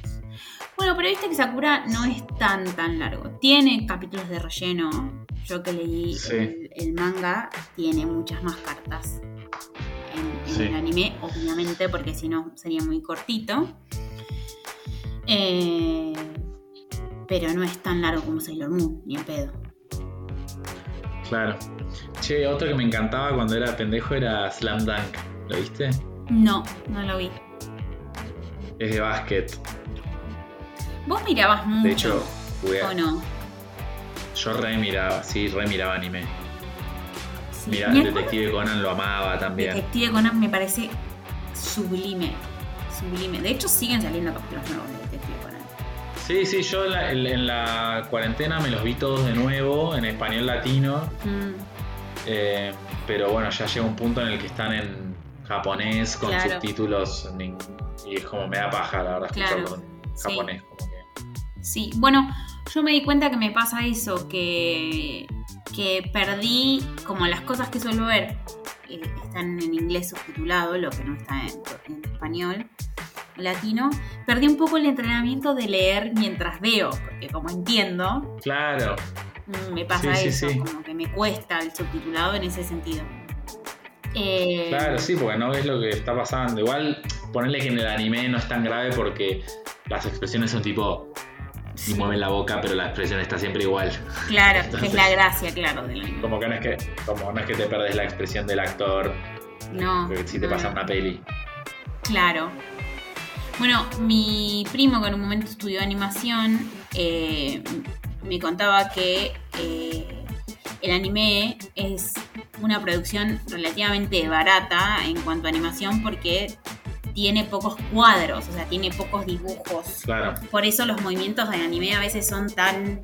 Bueno, pero viste que Sakura no es tan tan largo. Tiene capítulos de relleno. Yo que leí Sí. el, el manga, tiene muchas más cartas en, en Sí. el anime, obviamente, porque si no sería muy cortito. Eh, pero no es tan largo como Sailor Moon, ni en pedo. Claro. Che, otro que me encantaba cuando era pendejo era Slam Dunk. ¿Lo viste? No, no lo vi. Es de básquet. Vos mirabas mucho. De hecho, jugué- ¿O no? yo re miraba, sí, re miraba anime. Sí. Mira, Me el acuerdo Detective Conan lo amaba también. Detective Conan me parece sublime. Sublime. De hecho, siguen saliendo capítulos nuevos de. Sí, sí, yo en la, en- en la cuarentena me los vi todos de nuevo, en español latino. Mm, eh, pero bueno, ya llega un punto en el que están en japonés con Claro. subtítulos y es como me da paja, la verdad, Claro, escucharlo en sí. japonés. Como que... sí. Bueno, yo me di cuenta que me pasa eso, que, que perdí como las cosas que suelo ver. eh, están en inglés subtitulado, lo que no está en, en español latino. Perdí un poco el entrenamiento de leer mientras veo, porque como entiendo, Claro, Mm, Me pasa Sí, eso, sí. como que me cuesta el subtitulado en ese sentido. Eh, claro, sí, porque no ves lo que está pasando. Igual, ponerle que en el anime no es tan grave porque las expresiones son tipo y mueven la boca, pero la expresión está siempre igual. Claro, que Entonces- <laughs> es la gracia, claro, del anime. Como que no es que, como no es que te perdes la expresión del actor, No. que si te no, pasa no. una peli. Claro. Bueno, mi primo que en un momento estudió animación eh, me contaba que eh, el anime es una producción relativamente barata en cuanto a animación porque tiene pocos cuadros, o sea, tiene pocos dibujos. Claro, Por eso los movimientos del anime a veces son tan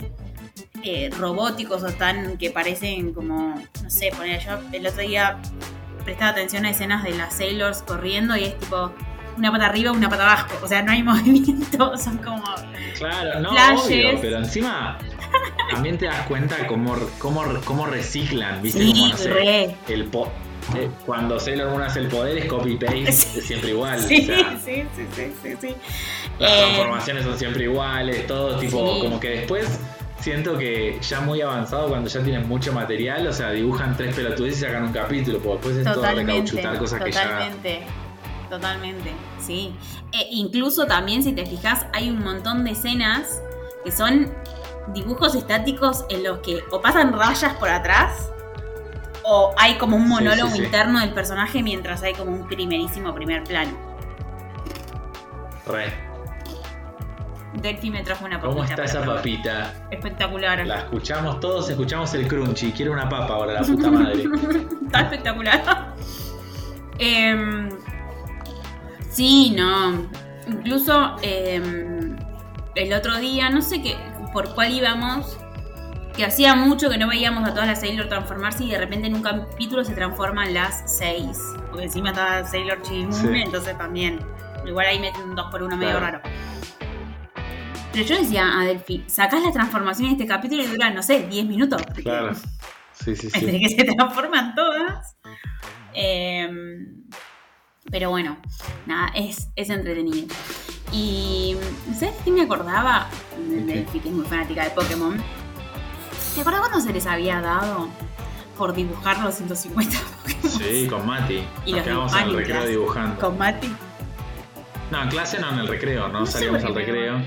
eh, robóticos o tan que parecen como, no sé, poner yo el otro día prestaba atención a escenas de las Sailors corriendo y es tipo una pata arriba, una pata abajo, o sea, no hay <laughs> movimiento, son como... claro, no, obvio, pero encima también te das cuenta cómo, cómo, cómo reciclan, ¿viste? Sí, como, no sé, re. el po- eh, cuando Sailor Moon hace el poder es copy-paste, <laughs> Sí. es siempre igual. Sí, o sea, sí, sí, sí, sí, sí. Las Eh, transformaciones son siempre iguales, todo tipo, como que después siento que ya muy avanzado, cuando ya tienen mucho material, o sea, dibujan tres pelotudes y sacan un capítulo, porque después es todo Totalmente, recauchutar cosas que ya. Totalmente, sí. E incluso también, si te fijas, hay un montón de escenas que son dibujos estáticos en los que o pasan rayas por atrás o hay como un monólogo sí, sí. interno del personaje mientras hay como un primerísimo primer plano. Re. Delphi me trajo una papita. ¿Cómo está esa probar. papita? Espectacular. La escuchamos todos, escuchamos el crunchy. Quiero una papa ahora, la puta <laughs> madre. Está espectacular. <laughs> Em, sí, no. Incluso em, el otro día, no sé qué, por cuál íbamos, que hacía mucho que no veíamos a todas las Sailor transformarse y de repente en un capítulo se transforman las seis. Porque encima estaba Sailor Chimume, Sí. entonces también. Igual ahí meten un 2 por 1 medio Claro. raro. Pero yo decía a Delphi, sacás la transformación de este capítulo y dura, no sé, 10 minutos. Claro. <laughs> Sí, sí, entre sí. que se transforman todas. Em, pero bueno, nada, es, es entretenido. Y ¿sabes qué me acordaba? Delphi, que es muy fanática de Pokémon. ¿Te acuerdas cuando se les había dado por dibujar los 150 Pokémon? Sí, con Mati. Y Nos los quedamos en el recreo dibujando. Con Mati. No, en clase no, en el recreo, no, No por al recreo.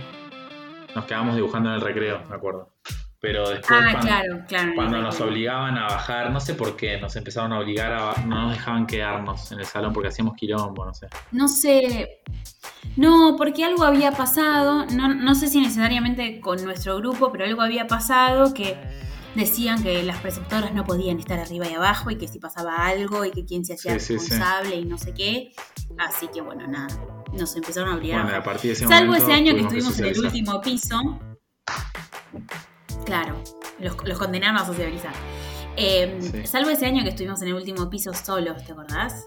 Nos quedamos dibujando en el recreo, me acuerdo. Pero después Ah, cuando, claro, claro. cuando no nos obligaban a bajar, no sé por qué, nos empezaron a obligar a no nos dejaban quedarnos en el salón porque hacíamos quilombo, no sé. No sé. No, porque algo había pasado, no, no sé si necesariamente con nuestro grupo, pero algo había pasado que decían que las preceptoras no podían estar arriba y abajo y que si pasaba algo y que quién se hacía Sí, sí, sí. responsable y no sé qué. Así que bueno, nada, nos empezaron a obligar. Bueno, a a partir de ese Salvo momento ese año que tuvimos estuvimos en el último piso. Claro, los, los condenaron a socializar. Eh, Sí. Salvo ese año que estuvimos en el último piso solos, ¿te acordás?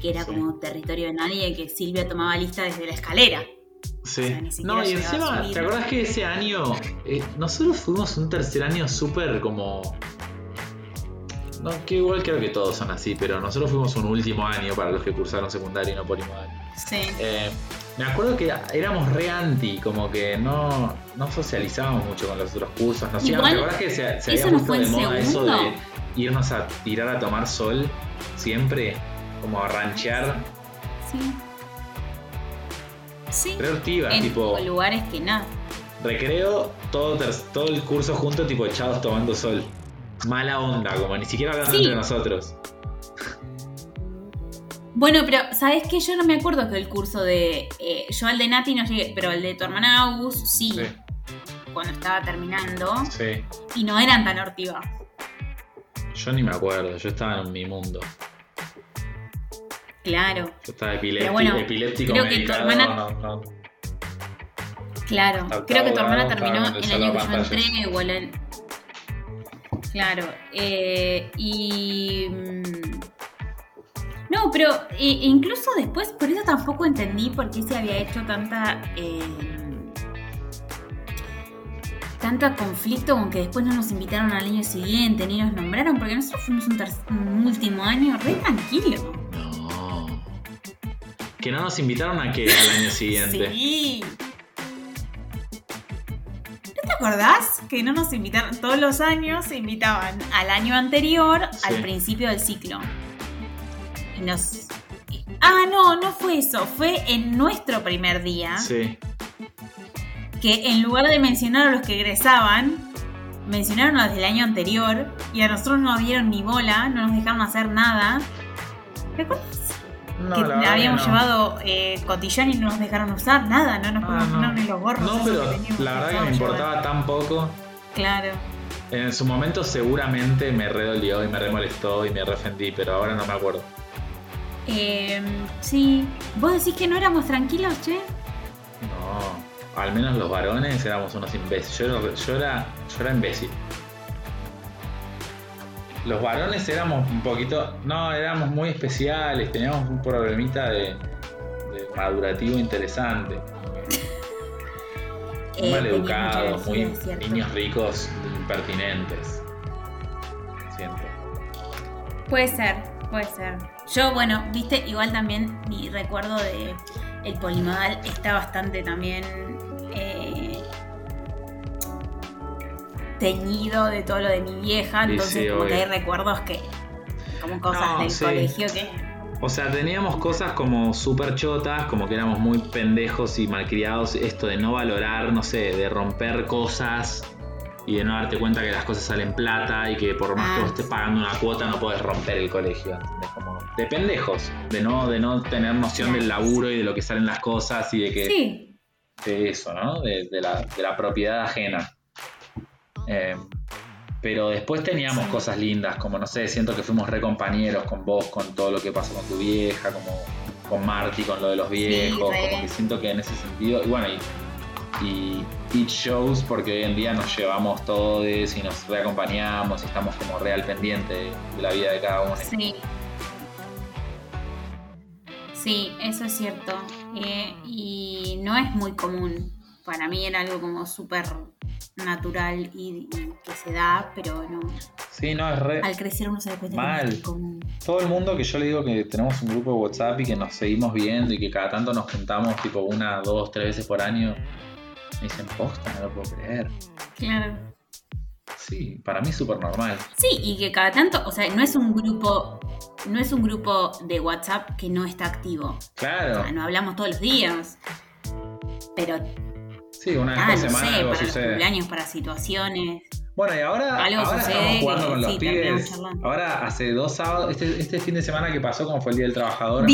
Que era Sí. como territorio de nadie que Silvia tomaba lista desde la escalera. Sí. O sea, ni siquiera no, y encima. ¿te acordás que ese año eh, nosotros fuimos un tercer año súper como no, que igual creo que todos son así, pero nosotros fuimos un último año para los que cursaron secundario y no polimodal. Sí. Eh, me acuerdo que éramos re anti, como que no, no socializábamos mucho con los otros cursos. Nos Igual, íbamos, ¿te acordás que se, se ¿eso había puesto de moda eso segundo? de irnos a tirar a tomar sol siempre? Como a ranchear. Sí. Sí. En tipo lugares que nada. recreo, todo, todo el curso junto, tipo echados tomando sol. Mala onda, como ni siquiera hablando Sí. entre nosotros. Bueno, pero ¿sabes qué? Yo no me acuerdo que el curso de. eh, yo al de Nati no llegué, pero el de tu hermana August sí, Sí, cuando estaba terminando. sí. Y no eran tan ortivas. Yo ni me acuerdo, yo estaba en mi mundo. Claro, Yo estaba epiléptico, bueno, epiléptico creo que tu hermana- no, no. claro. Creo que tu hermana terminó en el año que yo entré, igual en. Claro. eh, y. No, pero eh, incluso después, por eso tampoco entendí por qué se había hecho tanta. eh, tanta conflicto con que después no nos invitaron al año siguiente ni nos nombraron, porque nosotros fuimos un, un último año re tranquilo. No. Que no nos invitaron a qué al año <laughs> siguiente. Sí. ¿No te acordás que no nos invitaron? Todos los años se invitaban al año anterior, al principio del ciclo. Nos. Ah, no, no fue eso. Fue en nuestro primer día Sí. que en lugar de mencionar a los que egresaban, mencionaron a los del año anterior y a nosotros no dieron ni bola, no nos dejaron hacer nada. ¿Te acuerdas? No, que la habíamos no. llevado eh, cotillón y no nos dejaron usar nada, no nos Ah, podíamos no. ni los gorros. No, pero la verdad que me importaba tan poco. Claro. En su momento seguramente me redolió y me remolestó y me refendí, pero ahora no me acuerdo. Eh, sí. ¿Vos decís que no éramos tranquilos, che? No, al menos los varones éramos unos imbéciles. Yo era, yo era, yo era imbécil. Los varones éramos un poquito, no, éramos muy especiales, teníamos un problemita de, de madurativo interesante. <laughs> Muy Eh, mal educados, muy niños ricos, impertinentes. Siento. Puede ser, puede ser. Yo, bueno, viste, igual también mi recuerdo de el polimodal está bastante también eh, teñido de todo lo de mi vieja, entonces sí, como que hay recuerdos que, como cosas No, del sí. colegio que... O sea, teníamos cosas como súper chotas, como que éramos muy pendejos y malcriados. Esto de no valorar, no sé, de romper cosas y de no darte cuenta que las cosas salen plata y que por más que Ah. vos estés pagando una cuota no podés romper el colegio. ¿entendés? De pendejos, de no, de no tener noción del laburo y de lo que salen las cosas y de que Sí, de eso, ¿no? De, de la, de la propiedad ajena. Eh, pero después teníamos cosas lindas, como no sé, siento que fuimos re compañeros con vos, con todo lo que pasó con tu vieja, como con Marty, con lo de los viejos, como que siento que en ese sentido, y bueno, y, y it shows porque hoy en día nos llevamos todos y nos reacompañamos y estamos como real pendiente de la vida de cada uno. sí. Sí, eso es cierto. Eh, y no es muy común. Para mí era algo como súper natural y, y que se da, pero no. Sí, no, es re... Al crecer uno se da cuenta que Mal. es común. Todo el mundo que yo le digo que tenemos un grupo de WhatsApp y que nos seguimos viendo y que cada tanto nos juntamos tipo una, dos, tres veces por año, me dicen, posta, no lo puedo creer. Claro. Sí, para mí es súper normal. Sí, y que cada tanto, o sea, no es un grupo, no es un grupo de WhatsApp que no está activo. O Claro, sea, no hablamos todos los días. Pero, sí, una vez ah, por no sé, algo para los cumpleaños, para situaciones. Bueno, y ahora, ahora estamos jugando con los sí, pibes. Ahora hace dos sábados, este, este fin de semana que pasó, como fue el Día del Trabajador,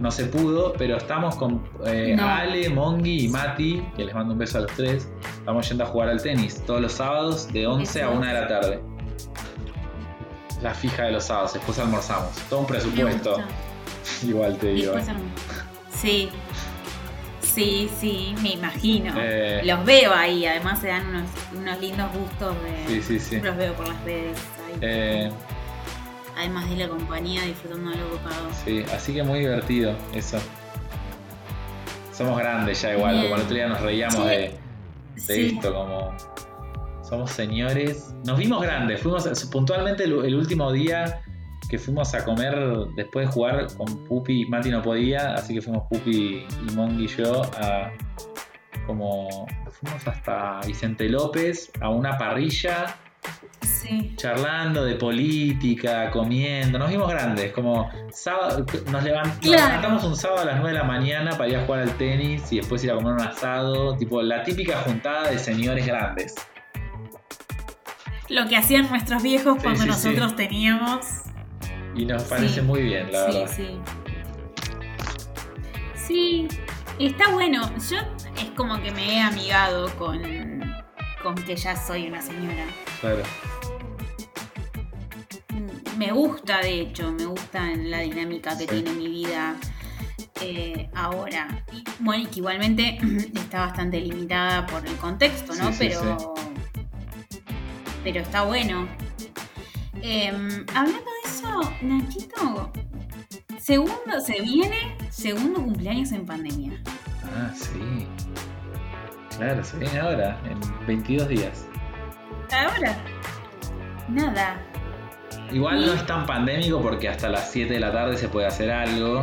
no se pudo, pero estamos con eh, No. Ale, Mongi y Mati, que les mando un beso a los tres. Estamos yendo a jugar al tenis todos los sábados de 11 a Eso. 1 de la tarde. La fija de los sábados, después almorzamos. Todo un presupuesto. <laughs> Igual te digo. Después armó. Sí. Sí, sí, me imagino. Eh. Los veo ahí, además se dan unos, unos lindos gustos de. Sí, sí, sí. Los veo por las redes. ahí. Eh, Además de la compañía, disfrutando de lo ocupado. sí, así que muy divertido eso. Somos grandes ya igual, Bien. como el otro día nos reíamos Sí. de, de Sí. esto, como Somos señores. Nos vimos grandes. Fuimos puntualmente el, el último día que fuimos a comer después de jugar con Pupi. Mati no podía, así que fuimos Pupi y Mongi y yo a como fuimos hasta Vicente López a una parrilla Sí. charlando de política, comiendo, nos vimos grandes, como sábado, nos, levantamos un sábado a las 9 de la mañana para ir a jugar al tenis y después ir a comer un asado, tipo la típica juntada de señores grandes. Lo que hacían nuestros viejos Sí, cuando sí. nosotros teníamos. Y nos parece Sí. muy bien, la sí, verdad. sí. Sí, está bueno. Yo es como que me he amigado con, con que ya soy una señora. Claro. Me gusta, de hecho, me gusta la dinámica que tiene mi vida eh, ahora. Y, bueno, y que igualmente <clears throat> está bastante limitada por el contexto, ¿no? Pero, pero está bueno. Em, hablando de eso, Nachito, segundo, se viene segundo cumpleaños en pandemia. Ah, sí. Claro, se viene ahora, en 22 días. Ahora, nada. Igual no es tan pandémico porque hasta las 7 de la tarde se puede hacer algo.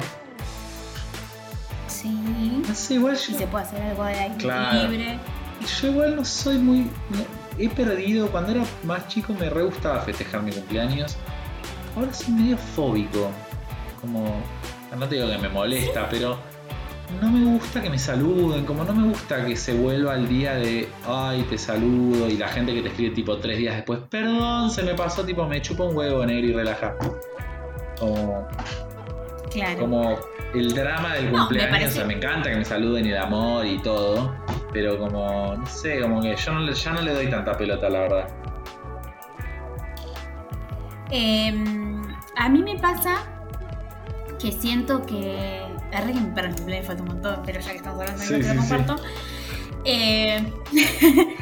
Sí. No sé, igual Y yo, se puede hacer algo de aire Claro. libre. yo igual no soy muy... he perdido, cuando era más chico me re gustaba festejar mi cumpleaños. Ahora soy medio fóbico. Como... No te digo que me molesta, pero no me gusta que me saluden, como no me gusta que se vuelva el día de, ay, te saludo, y la gente que te escribe tipo tres días después, perdón, se me pasó, tipo, me chupa un huevo negro y relaja. Como, Claro. como el drama del No, me cumpleaños, parece- o sea, me encanta que me saluden y de amor y todo, pero como, no sé, como que yo no, le- ya no le doy tanta pelota, la verdad. Em, a mí me pasa que siento que. Es re que para el cumpleaños falta un montón, pero ya que estamos hablando de Sí, sí, lo sí. comparto. Eh, <laughs>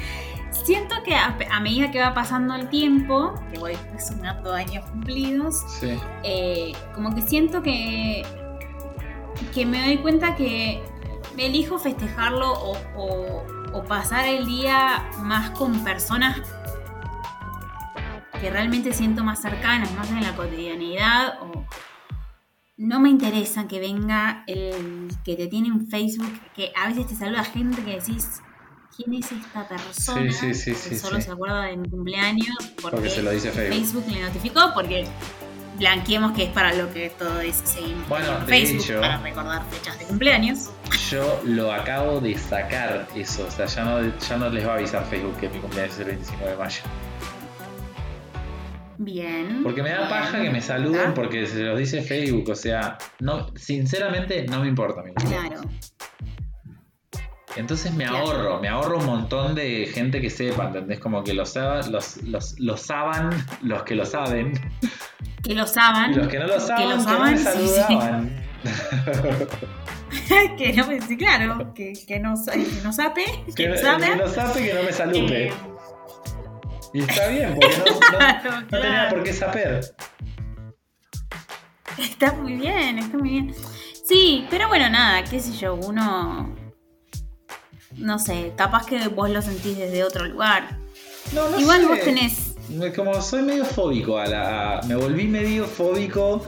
siento que a, a medida que va pasando el tiempo, que voy sumando años cumplidos, Sí, eh, como que siento que, que me doy cuenta que elijo festejarlo o, o- o pasar el día más con personas que realmente siento más cercanas, más en la cotidianidad. O no me interesa que venga el que te tiene en Facebook, que a veces te saluda gente que decís. ¿Quién es esta persona? Sí, sí, sí, que solo se acuerda de mi cumpleaños porque, Porque se lo dice Facebook. Facebook le notificó porque blanqueemos que es para lo que todo es seguimos Bueno, en Facebook hecho- para recordar fechas de cumpleaños. yo lo acabo de sacar eso, o sea, ya no, ya no les va a avisar Facebook que mi cumpleaños es el 25 de mayo. Bien. Porque me da paja que me saluden porque se los dice Facebook, o sea, no, sinceramente no me importa mi. Claro. Entonces me Claro. ahorro, me ahorro un montón de gente que sepa, ¿entendés? Como que lo, sab- los, los, lo saban los que lo saben Que lo saben. los que no lo saben, que no me saben, sí, sí. saludaban. <laughs> que no me sí, claro, que, que no que no sabe, que, Que, no el sabe. que no sabe que no me salude. Eh, Y está bien, porque no, no- Claro, no tenía <laughs> claro. por qué saber. Está muy bien, está muy bien. Sí, pero bueno, nada, qué sé yo, uno. No sé, capaz que vos lo sentís desde otro lugar. No, no Igual sé. vos tenés. Como soy medio fóbico a la. a- me volví medio fóbico.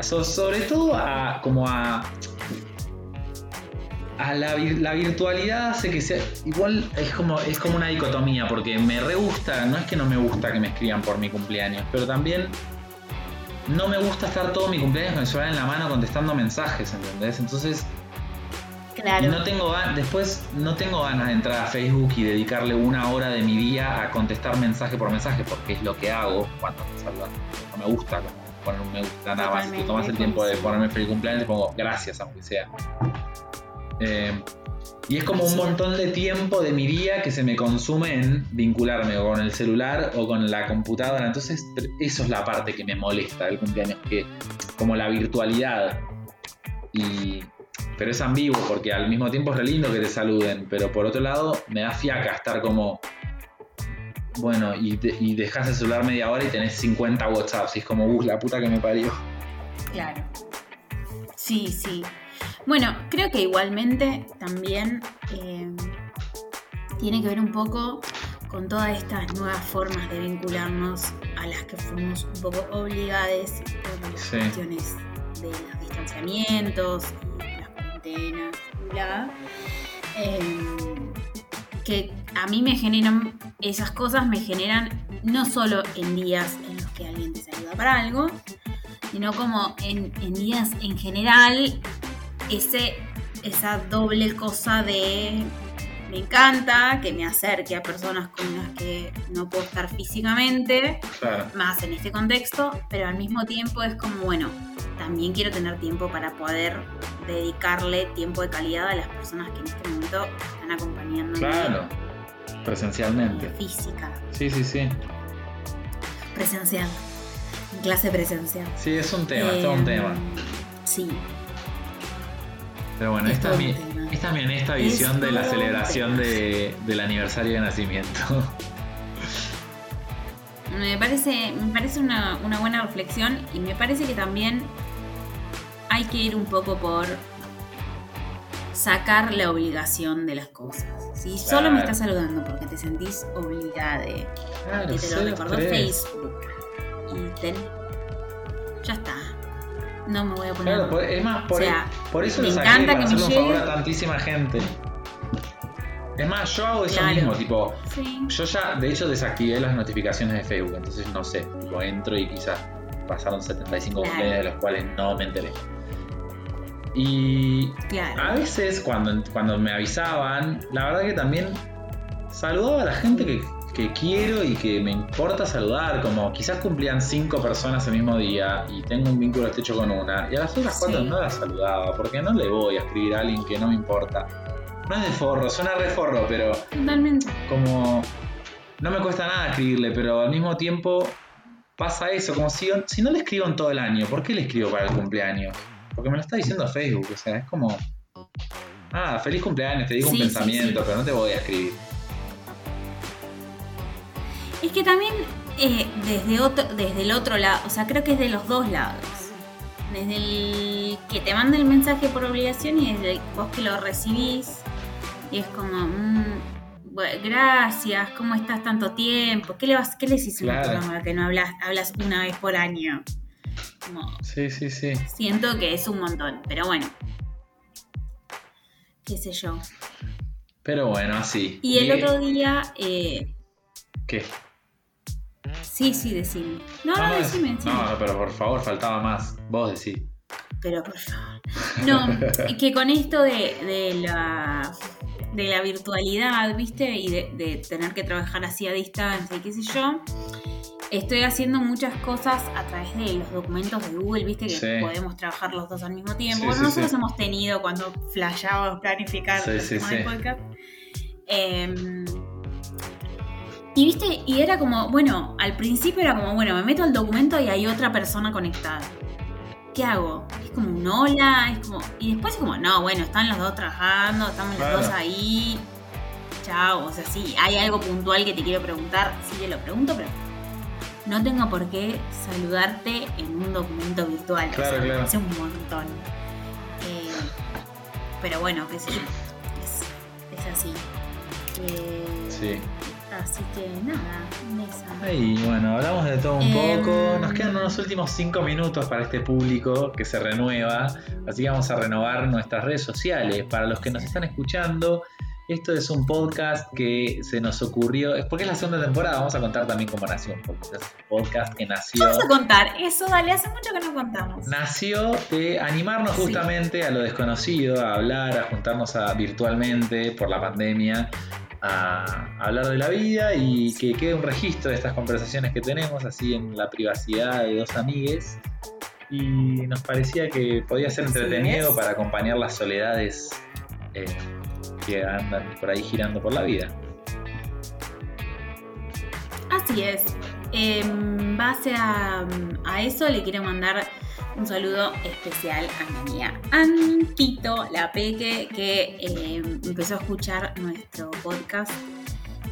so- sobre todo a. como a. A la, vir- la virtualidad hace que sea. Igual es como, es como una dicotomía, porque me re gusta, no es que no me gusta que me escriban por mi cumpleaños, pero también no me gusta estar todo mi cumpleaños con el celular en la mano contestando mensajes, ¿entendés? Entonces, Claro. no tengo después no tengo ganas de entrar a Facebook y dedicarle una hora de mi día a contestar mensaje por mensaje, porque es lo que hago cuando me saludan. No me gusta poner un me gusta nada más. Si te tomas el tiempo de ponerme feliz cumpleaños, te pongo gracias, aunque sea. Eh, y es como un montón de tiempo de mi día que se me consume en vincularme o con el celular o con la computadora. Entonces, eso es la parte que me molesta del cumpleaños, que como la virtualidad. Y, pero es ambiguo porque al mismo tiempo es re lindo que te saluden, pero por otro lado me da fiaca estar como. Bueno, y, y dejas el celular media hora y tenés 50 WhatsApps. Y es como, uh, la puta que me parió. Claro. Sí, sí. Bueno, creo que igualmente también eh, tiene que ver un poco con todas estas nuevas formas de vincularnos a las que fuimos un poco obligadas por las Sí. cuestiones de los distanciamientos las cuarentenas, bla, em, que a mí me generan, esas cosas me generan no solo en días en los que alguien te saluda para algo, sino como en, en días en general, ese, esa doble cosa de me encanta que me acerque a personas con las que no puedo estar físicamente, Claro. más en este contexto, pero al mismo tiempo es como, bueno, también quiero tener tiempo para poder dedicarle tiempo de calidad a las personas que en este momento están acompañando Claro. Presencialmente. física, Sí, sí, sí. presencial, en clase presencial. Sí, es un tema, es todo un Em, tema. Sí, Pero bueno, es esta es, tema. esta Es visión de la celebración de, del aniversario de nacimiento. <laughs> Me parece, me parece una, una buena reflexión y me parece que también hay que ir un poco por sacar la obligación de las cosas. Si solo me estás saludando porque te sentís obligada, Claro, te lo recordó. Facebook y ten, ya está. No me voy a poner. Claro, es más, por, O sea, por eso me lo saqué encanta para que me hacerle un favor llegue. a tantísima gente. Es más, yo hago eso Claro. mismo, tipo, Sí. yo ya de hecho desactivé las notificaciones de Facebook, entonces no sé, tipo, entro y quizás pasaron 75 Claro. cumpleaños de los cuales no me enteré. Y Claro. a veces cuando, cuando me avisaban, la verdad que también saludaba a la gente que, que quiero y que me importa saludar, como quizás cumplían cinco personas el mismo día y tengo un vínculo estrecho con una, y a las otras cuatro Sí. no las saludaba, porque no le voy a escribir a alguien que no me importa. No es de forro, suena re forro, pero Totalmente. como no me cuesta nada escribirle, pero al mismo tiempo pasa eso, como si, si no le escribo en todo el año, ¿por qué le escribo para el cumpleaños? Porque me lo está diciendo Facebook, o sea, es como, ah, feliz cumpleaños, te digo un Sí, pensamiento, sí. pero no te voy a escribir. Es que también eh, desde, otro, desde el otro lado, o sea, creo que es de los dos lados. Desde el que te manda el mensaje por obligación y desde el- vos que lo recibís. Y es como, mm, bueno, gracias, ¿cómo estás tanto tiempo? ¿Qué le, vas, qué le hiciste Claro. que no hablas, hablas una vez por año? Como, Sí, sí, sí. siento que es un montón, pero bueno. Qué sé yo. Pero bueno, así. Y el otro día, eh, ¿Qué? Sí, sí, decime. No, no, decime, decime. no, pero por favor, faltaba más. Vos decís. Pero por favor. No, que con esto de, de la de la virtualidad, ¿viste? Y de, de tener que trabajar así a distancia y qué sé yo. Estoy haciendo muchas cosas a través de los documentos de Google, ¿viste? Que Sí. podemos trabajar los dos al mismo tiempo. Sí, bueno, sí, nosotros hemos tenido cuando flashábamos planificar Sí, el podcast. Em, y viste, y era como, bueno, al principio era como, bueno, me meto al documento y hay otra persona conectada. ¿Qué hago? Es como un hola, es como. Y después es como, no, bueno, están los dos trabajando, estamos Claro. los dos ahí. Chao. O sea, sí, hay algo puntual que te quiero preguntar, sí te lo pregunto, pero no tengo por qué saludarte en un documento virtual. o Claro, sea, me claro. parece un montón. Eh, pero bueno, qué sé yo. Es, es así. Eh, Sí. Así que nada, esa. Y bueno, hablamos de todo un Em. poco. Nos quedan unos últimos cinco minutos para este público que se renueva. Así que vamos a renovar nuestras redes sociales. Para los que nos están escuchando, esto es un podcast que se nos ocurrió. Es porque es la segunda temporada. Vamos a contar también cómo nació un podcast. Es un podcast que nació. Vamos a contar eso, dale, hace mucho que no contamos. Nació de animarnos Sí. justamente a lo desconocido, a hablar, a juntarnos a- virtualmente por la pandemia, a hablar de la vida y que quede un registro de estas conversaciones que tenemos así en la privacidad de dos amigues. Y nos parecía que podía ser entretenido para acompañar las soledades eh, que andan por ahí girando por la vida. Así es. En base a, a eso le quiero mandar un saludo especial a mi amiga Antito, la peque, que eh, empezó a escuchar nuestro podcast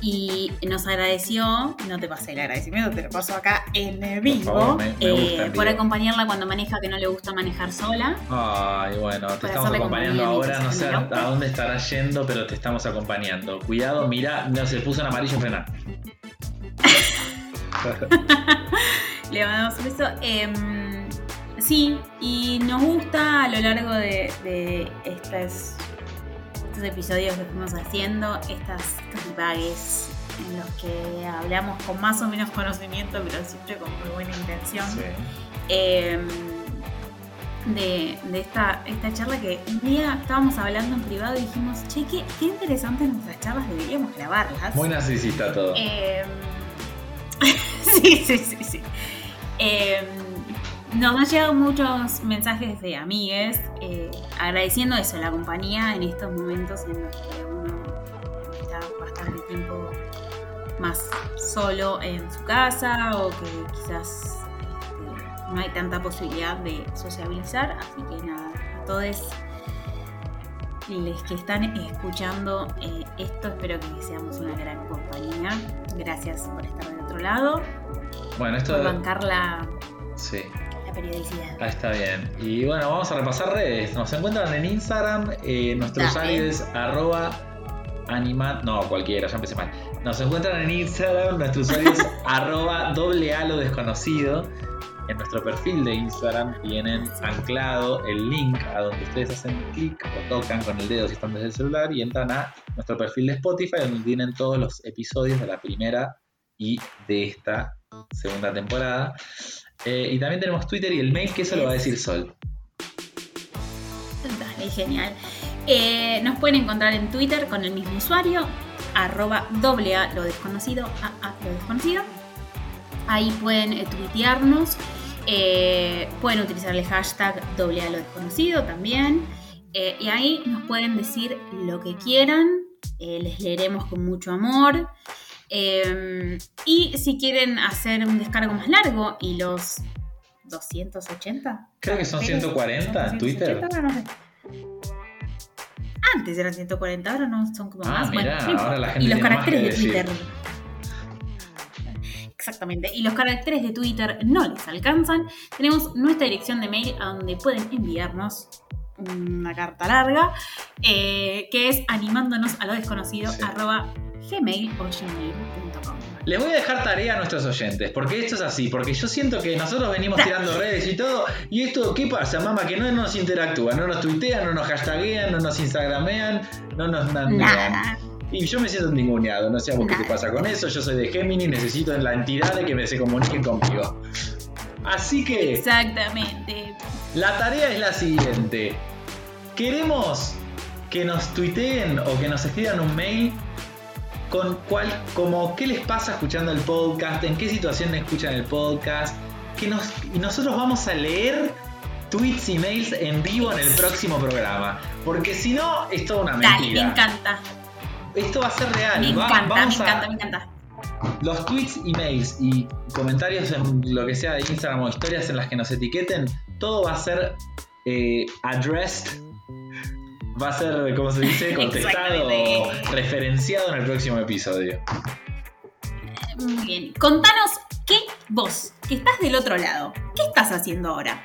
y nos agradeció, no te pasé el agradecimiento, te lo paso acá en vivo, favor, me- me gusta eh, por acompañarla cuando maneja que no le gusta manejar sola. Ay, bueno, te estamos acompañando ahora, no sé a dónde estarás yendo, pero te estamos acompañando. Cuidado, mira, no se puso en amarillo frenar. <laughs> Le mandamos un beso. Em, sí, y nos gusta a lo largo de, de estas, estos episodios que fuimos haciendo, estas caribagues en los que hablamos con más o menos conocimiento, pero siempre con muy buena intención. Sí. Em, de, de esta, esta charla que un día estábamos hablando en privado y dijimos, che, qué, qué interesantes nuestras charlas, deberíamos grabarlas. Muy narcisista todo. Eh, <laughs> sí, sí, sí, sí. Eh, nos han llegado muchos mensajes de amigues eh, agradeciendo eso, la compañía en estos momentos en los que uno está bastante tiempo más solo en su casa o que quizás este, no hay tanta posibilidad de sociabilizar. Así que nada, a todos los que están escuchando eh, esto, espero que seamos una gran compañía. Gracias por estar del otro lado, Bueno, esto. por Sí, periodicidad. ahí está bien. Y bueno, vamos a repasar redes. Nos encuentran en Instagram. eh, nuestro Dale. usuario es arroba animat. No, cualquiera, ya empecé mal. Nos encuentran en Instagram. Nuestro usuario es <laughs> arroba doble a lo desconocido. En nuestro perfil de Instagram tienen anclado el link a donde ustedes hacen clic o tocan con el dedo si están desde el celular y entran a nuestro perfil de Spotify donde tienen todos los episodios de la primera y de esta segunda temporada. Eh, y también tenemos Twitter y el mail, que eso lo va a decir Sol. Dale, genial. Eh, nos pueden encontrar en Twitter con el mismo usuario, arroba doble A lo desconocido, a, a lo desconocido. Ahí pueden eh, tuitearnos, eh, pueden utilizar el hashtag doble A lo desconocido también. Y ahí nos pueden decir lo que quieran, les leeremos con mucho amor. Eh, y si quieren hacer un descargo más largo y los 280 Creo que son caracteres, 140 en Twitter. 280, ahora no sé. Antes eran 140, ahora no son como Ah, más. mirá, bueno, no importa. ahora la gente y los caracteres de. Twitter. Exactamente. Y los caracteres de Twitter no les alcanzan. Tenemos nuestra dirección de mail a donde pueden enviarnos una carta larga eh, que es animándonos a lo desconocido Sí. arroba gmail o gmail.com. Les voy a dejar tarea a nuestros oyentes, porque esto es así, porque yo siento que nosotros venimos tirando <laughs> redes y todo, y esto, ¿qué pasa, mamá? Que no nos interactúan, no nos tuitean, no nos hashtaguean, no nos instagramean, no nos. Nada. Y yo me siento ninguneado, no sé a vos qué te pasa con eso, yo soy de Géminis, necesito en la entidad de que me se comuniquen conmigo. Así que Exactamente. la tarea es la siguiente. Queremos que nos tuiteen o que nos escriban un mail con cuál, como qué les pasa escuchando el podcast, en qué situación escuchan el podcast, que nos, y nosotros vamos a leer tweets y mails en vivo en el próximo programa. Porque si no, es toda una Dale, me mentira. encanta. Esto va a ser real. Me Va- encanta, me a- encanta, me encanta. los tweets, emails y comentarios en lo que sea de Instagram o historias en las que nos etiqueten, todo va a ser eh, addressed, va a ser, ¿cómo se dice? <laughs> Contestado, referenciado en el próximo episodio. Muy bien. Contanos qué vos, que estás del otro lado, ¿qué estás haciendo ahora?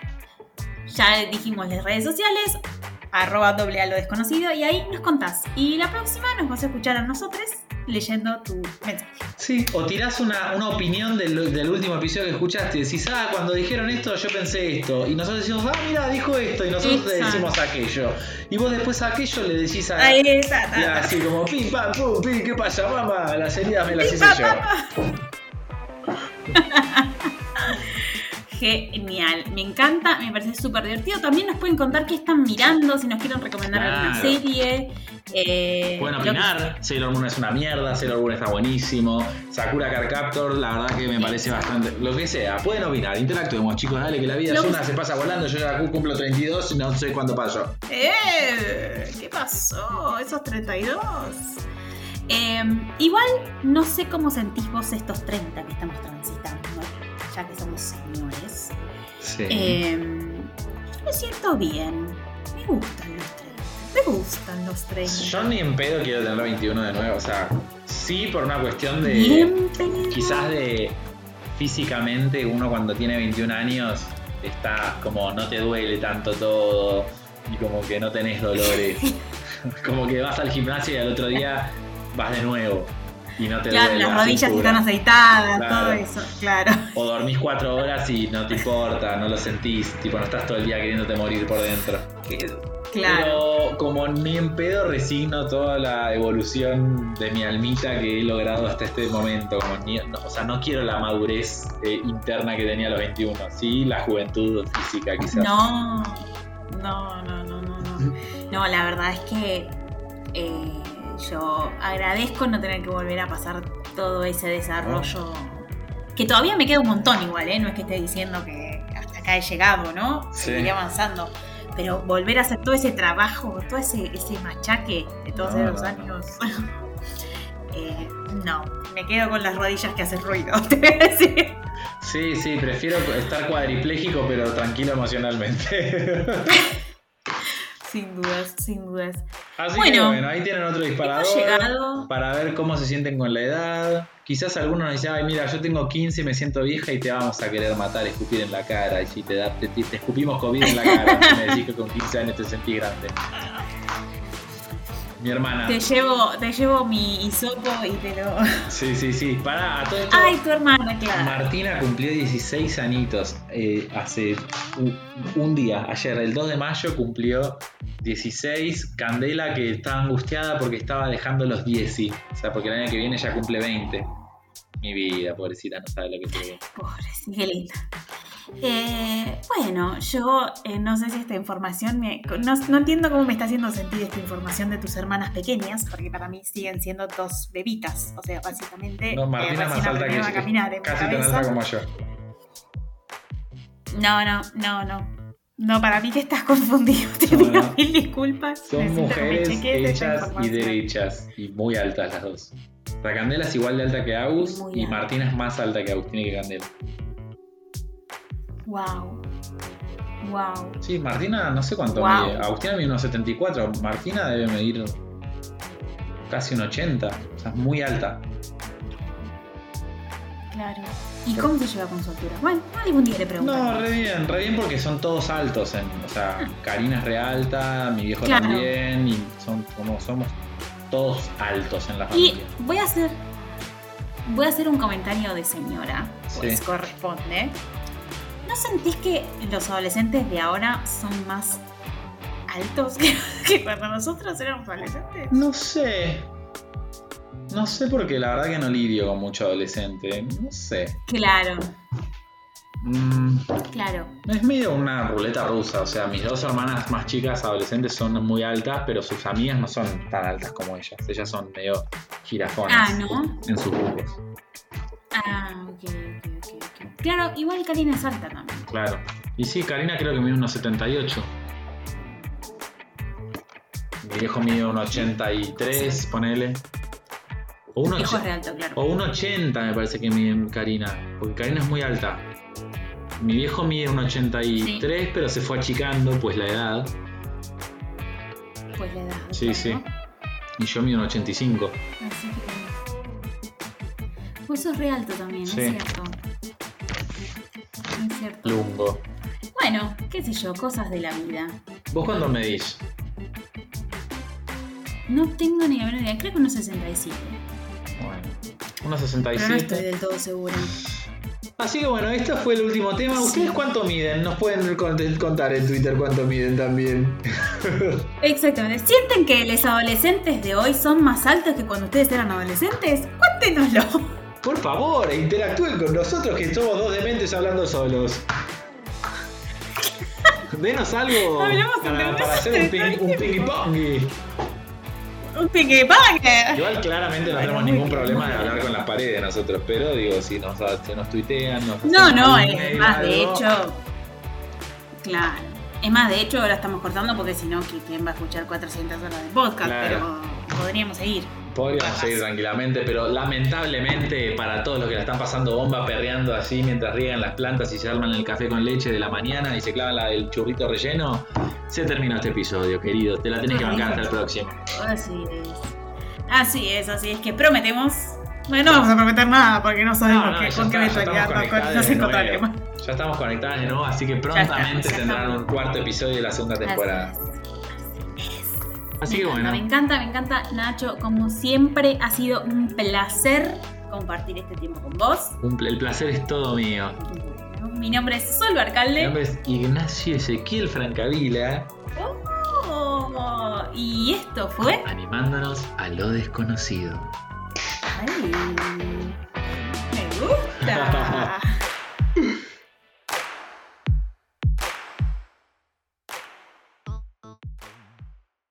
Ya dijimos las redes sociales, arroba doble a lo desconocido, y ahí nos contás. Y la próxima nos vas a escuchar a nosotros leyendo tu mensaje. Sí, o tirás una, una opinión del, del último episodio que escuchaste. Decís, ah, cuando dijeron esto, yo pensé esto. Y nosotros decimos, ah, mira, dijo esto. Y nosotros Exacto. decimos aquello. Y vos después a aquello le decís a. Ahí está, y está, así como, pim, pam, pum, pim, ¿qué pasa, mamá? Las heridas me las Pim, hice yo. <laughs> Genial, me encanta, me parece súper divertido. También nos pueden contar qué están mirando, si nos quieren recomendar alguna serie. eh, Pueden que opinar, Sailor Moon es una mierda, Sailor Moon está buenísimo, Sakura Card Captor, la verdad que me parece bastante. Lo que sea, pueden opinar, interactuemos, chicos, dale que la vida es una, se pasa volando, yo ya cumplo 32 y no sé cuándo paso. ¡Eh! ¿Qué pasó? Esos 32. Eh, igual no sé cómo sentís vos estos 30 que estamos transitando, ya que somos señores. Sí. Eh, yo me siento bien. Me gustan los 30. Me gustan los 30. Yo ni en pedo quiero tener 21 de nuevo, o sea, Sí, por una cuestión de. Quizás de. Físicamente, uno cuando tiene 21 años está como no te duele tanto todo y como que no tenés dolores. <laughs> como que vas al gimnasio y al otro día vas de nuevo y no te Claro, las la rodillas cintura. están aceitadas, Claro. todo eso, claro. O dormís cuatro horas y no te importa, no lo sentís, tipo no estás todo el día queriéndote morir por dentro. Claro. Pero como ni en pedo resigno toda la evolución de mi almita que he logrado hasta este momento. Como ni- no, o sea, no quiero la madurez eh, interna que tenía a los 21. Sí, la juventud física quizás. No, no, no, no, no, no. No, la verdad es que eh, yo agradezco no tener que volver a pasar todo ese desarrollo. Que todavía me queda un montón igual, ¿eh? No es que esté diciendo que hasta acá he llegado, ¿no? Sí. Seguiré avanzando. Pero volver a hacer todo ese trabajo, todo ese, ese machaque de todos No, esos no, años. <laughs> eh, no, me quedo con las rodillas que hacen ruido, <laughs> te voy a decir. Sí, sí, prefiero estar cuadripléjico pero tranquilo emocionalmente. <laughs> Sin dudas, sin dudas. Así que Bueno, bueno, ahí tienen otro disparador. Para ver cómo se sienten con la edad. Quizás algunos nos dicen, ay, mira, yo tengo 15 y me siento vieja y te vamos a querer matar, escupir en la cara. Y si te, da, te, te escupimos COVID en la cara, <laughs> me decís que con 15 años te sentís grande. Mi hermana. Te llevo, te llevo mi hisopo y te lo. Sí, sí, sí. Para, a todo esto. Ay, tu hermana, claro. Martina cumplió 16 añitos eh, hace un, un día, ayer, el 2 de mayo cumplió 16. Candela que estaba angustiada porque estaba dejando los 10, sí. o sea, porque el año que viene ya cumple 20. Mi vida, pobrecita, no sabe lo que tiene. Pobre, sí, qué linda. Eh, bueno, yo eh, no sé si esta información me. No, no entiendo cómo me está haciendo sentir esta información de tus hermanas pequeñas, porque para mí siguen siendo dos bebitas. O sea, básicamente. No, Martina eh, más alta que a yo. caminar en mi Casi tan alta como yo. No, no, no, no. No, para mí que estás confundido. Te No, pido no. mil disculpas. Son Necesito mujeres hechas y derechas. Y muy altas las dos. La Candela es igual de alta que Agus Muy y alta. Martina es más alta que Agus, tiene que Candela. Wow. Wow. Sí, Martina no sé cuánto Wow. mide. Agustina mide unos 74. Martina debe medir casi un 80. O sea, es muy alta. Claro. ¿Y cómo se lleva con su altura? Bueno, algún día le pregunto. No, re bien, re bien porque son todos altos. en- o sea, Karina es re alta, mi viejo Claro. también. Y son como somos todos altos en la Y familia. voy a hacer. Voy a hacer un comentario de señora, pues Sí. corresponde. ¿No sentís que los adolescentes de ahora son más altos que, <laughs> que cuando nosotros éramos adolescentes? No sé. No sé porque la verdad que no lidio con mucho adolescente. No sé. Claro, Mm, claro. es medio una ruleta rusa. O sea, mis dos hermanas más chicas adolescentes son muy altas, pero sus amigas no son tan altas como ellas. Ellas son medio girafonas Ah, ¿no? en sus grupos. Ah, ok, ok, ok. Claro, igual Karina es alta también. Claro. Y sí, Karina creo que mide unos 78. Mi viejo mide un 83, ponele. O un, Viejo och- es re alto, claro. o un 80 me parece que mide Karina. Porque Karina es muy alta. Mi viejo mide un 83, pero se fue achicando, pues la edad. Pues la edad. Sí, claro. sí. Y yo mido un 85. Así que. Pues sos re alto también, Sí. es cierto. Es cierto. Lungo. Bueno, qué sé yo, cosas de la vida. ¿Vos cuándo medís? No tengo ni la menor idea, creo que unos 67. Bueno, unos Pero no estoy 67. del todo segura. Así que bueno, este fue el último tema. ¿Ustedes cuánto miden? Nos pueden con- contar en Twitter cuánto miden también. <laughs> Exactamente. ¿Sienten que los adolescentes de hoy son más altos que cuando ustedes eran adolescentes? Cuéntenoslo. Por favor, interactúen con nosotros que somos dos dementes hablando solos. Denos algo para, hacer un ping, un el ping tiempo. pong. Un pague. Igual claramente no tenemos ningún problema de hablar con las paredes nosotros, pero digo, si nos, se nos tuitean, nos No, no, es más, de hecho. Claro. Es más, de hecho, ahora estamos cortando porque si no, ¿qui- ¿quién va a escuchar 400 horas de podcast? Claro. Pero podríamos seguir. Podríamos seguir tranquilamente, pero lamentablemente para todos los que la están pasando bomba perreando así mientras riegan las plantas y se arman el café con leche de la mañana y se clavan la, el churrito relleno, se terminó este episodio, querido. Te la tenés que bancar hasta el próximo. Así es. Así es, así es que prometemos. Bueno, no vamos a prometer nada porque no sabemos No, no, qué- con qué nos, conectados nos encontraremos. Ya estamos conectados de nuevo, así que prontamente ya tendrán estamos. un cuarto episodio de la segunda temporada. Así que bueno, me encanta, me encanta, Nacho. Como siempre, ha sido un placer compartir este tiempo con vos. un pl- el placer es todo mío. Mi nombre es Sol Mi Barcalde. nombre es Ignacio Ezequiel Francavila, Oh, y esto fue. animándonos a lo desconocido. Ay, me gusta. <laughs>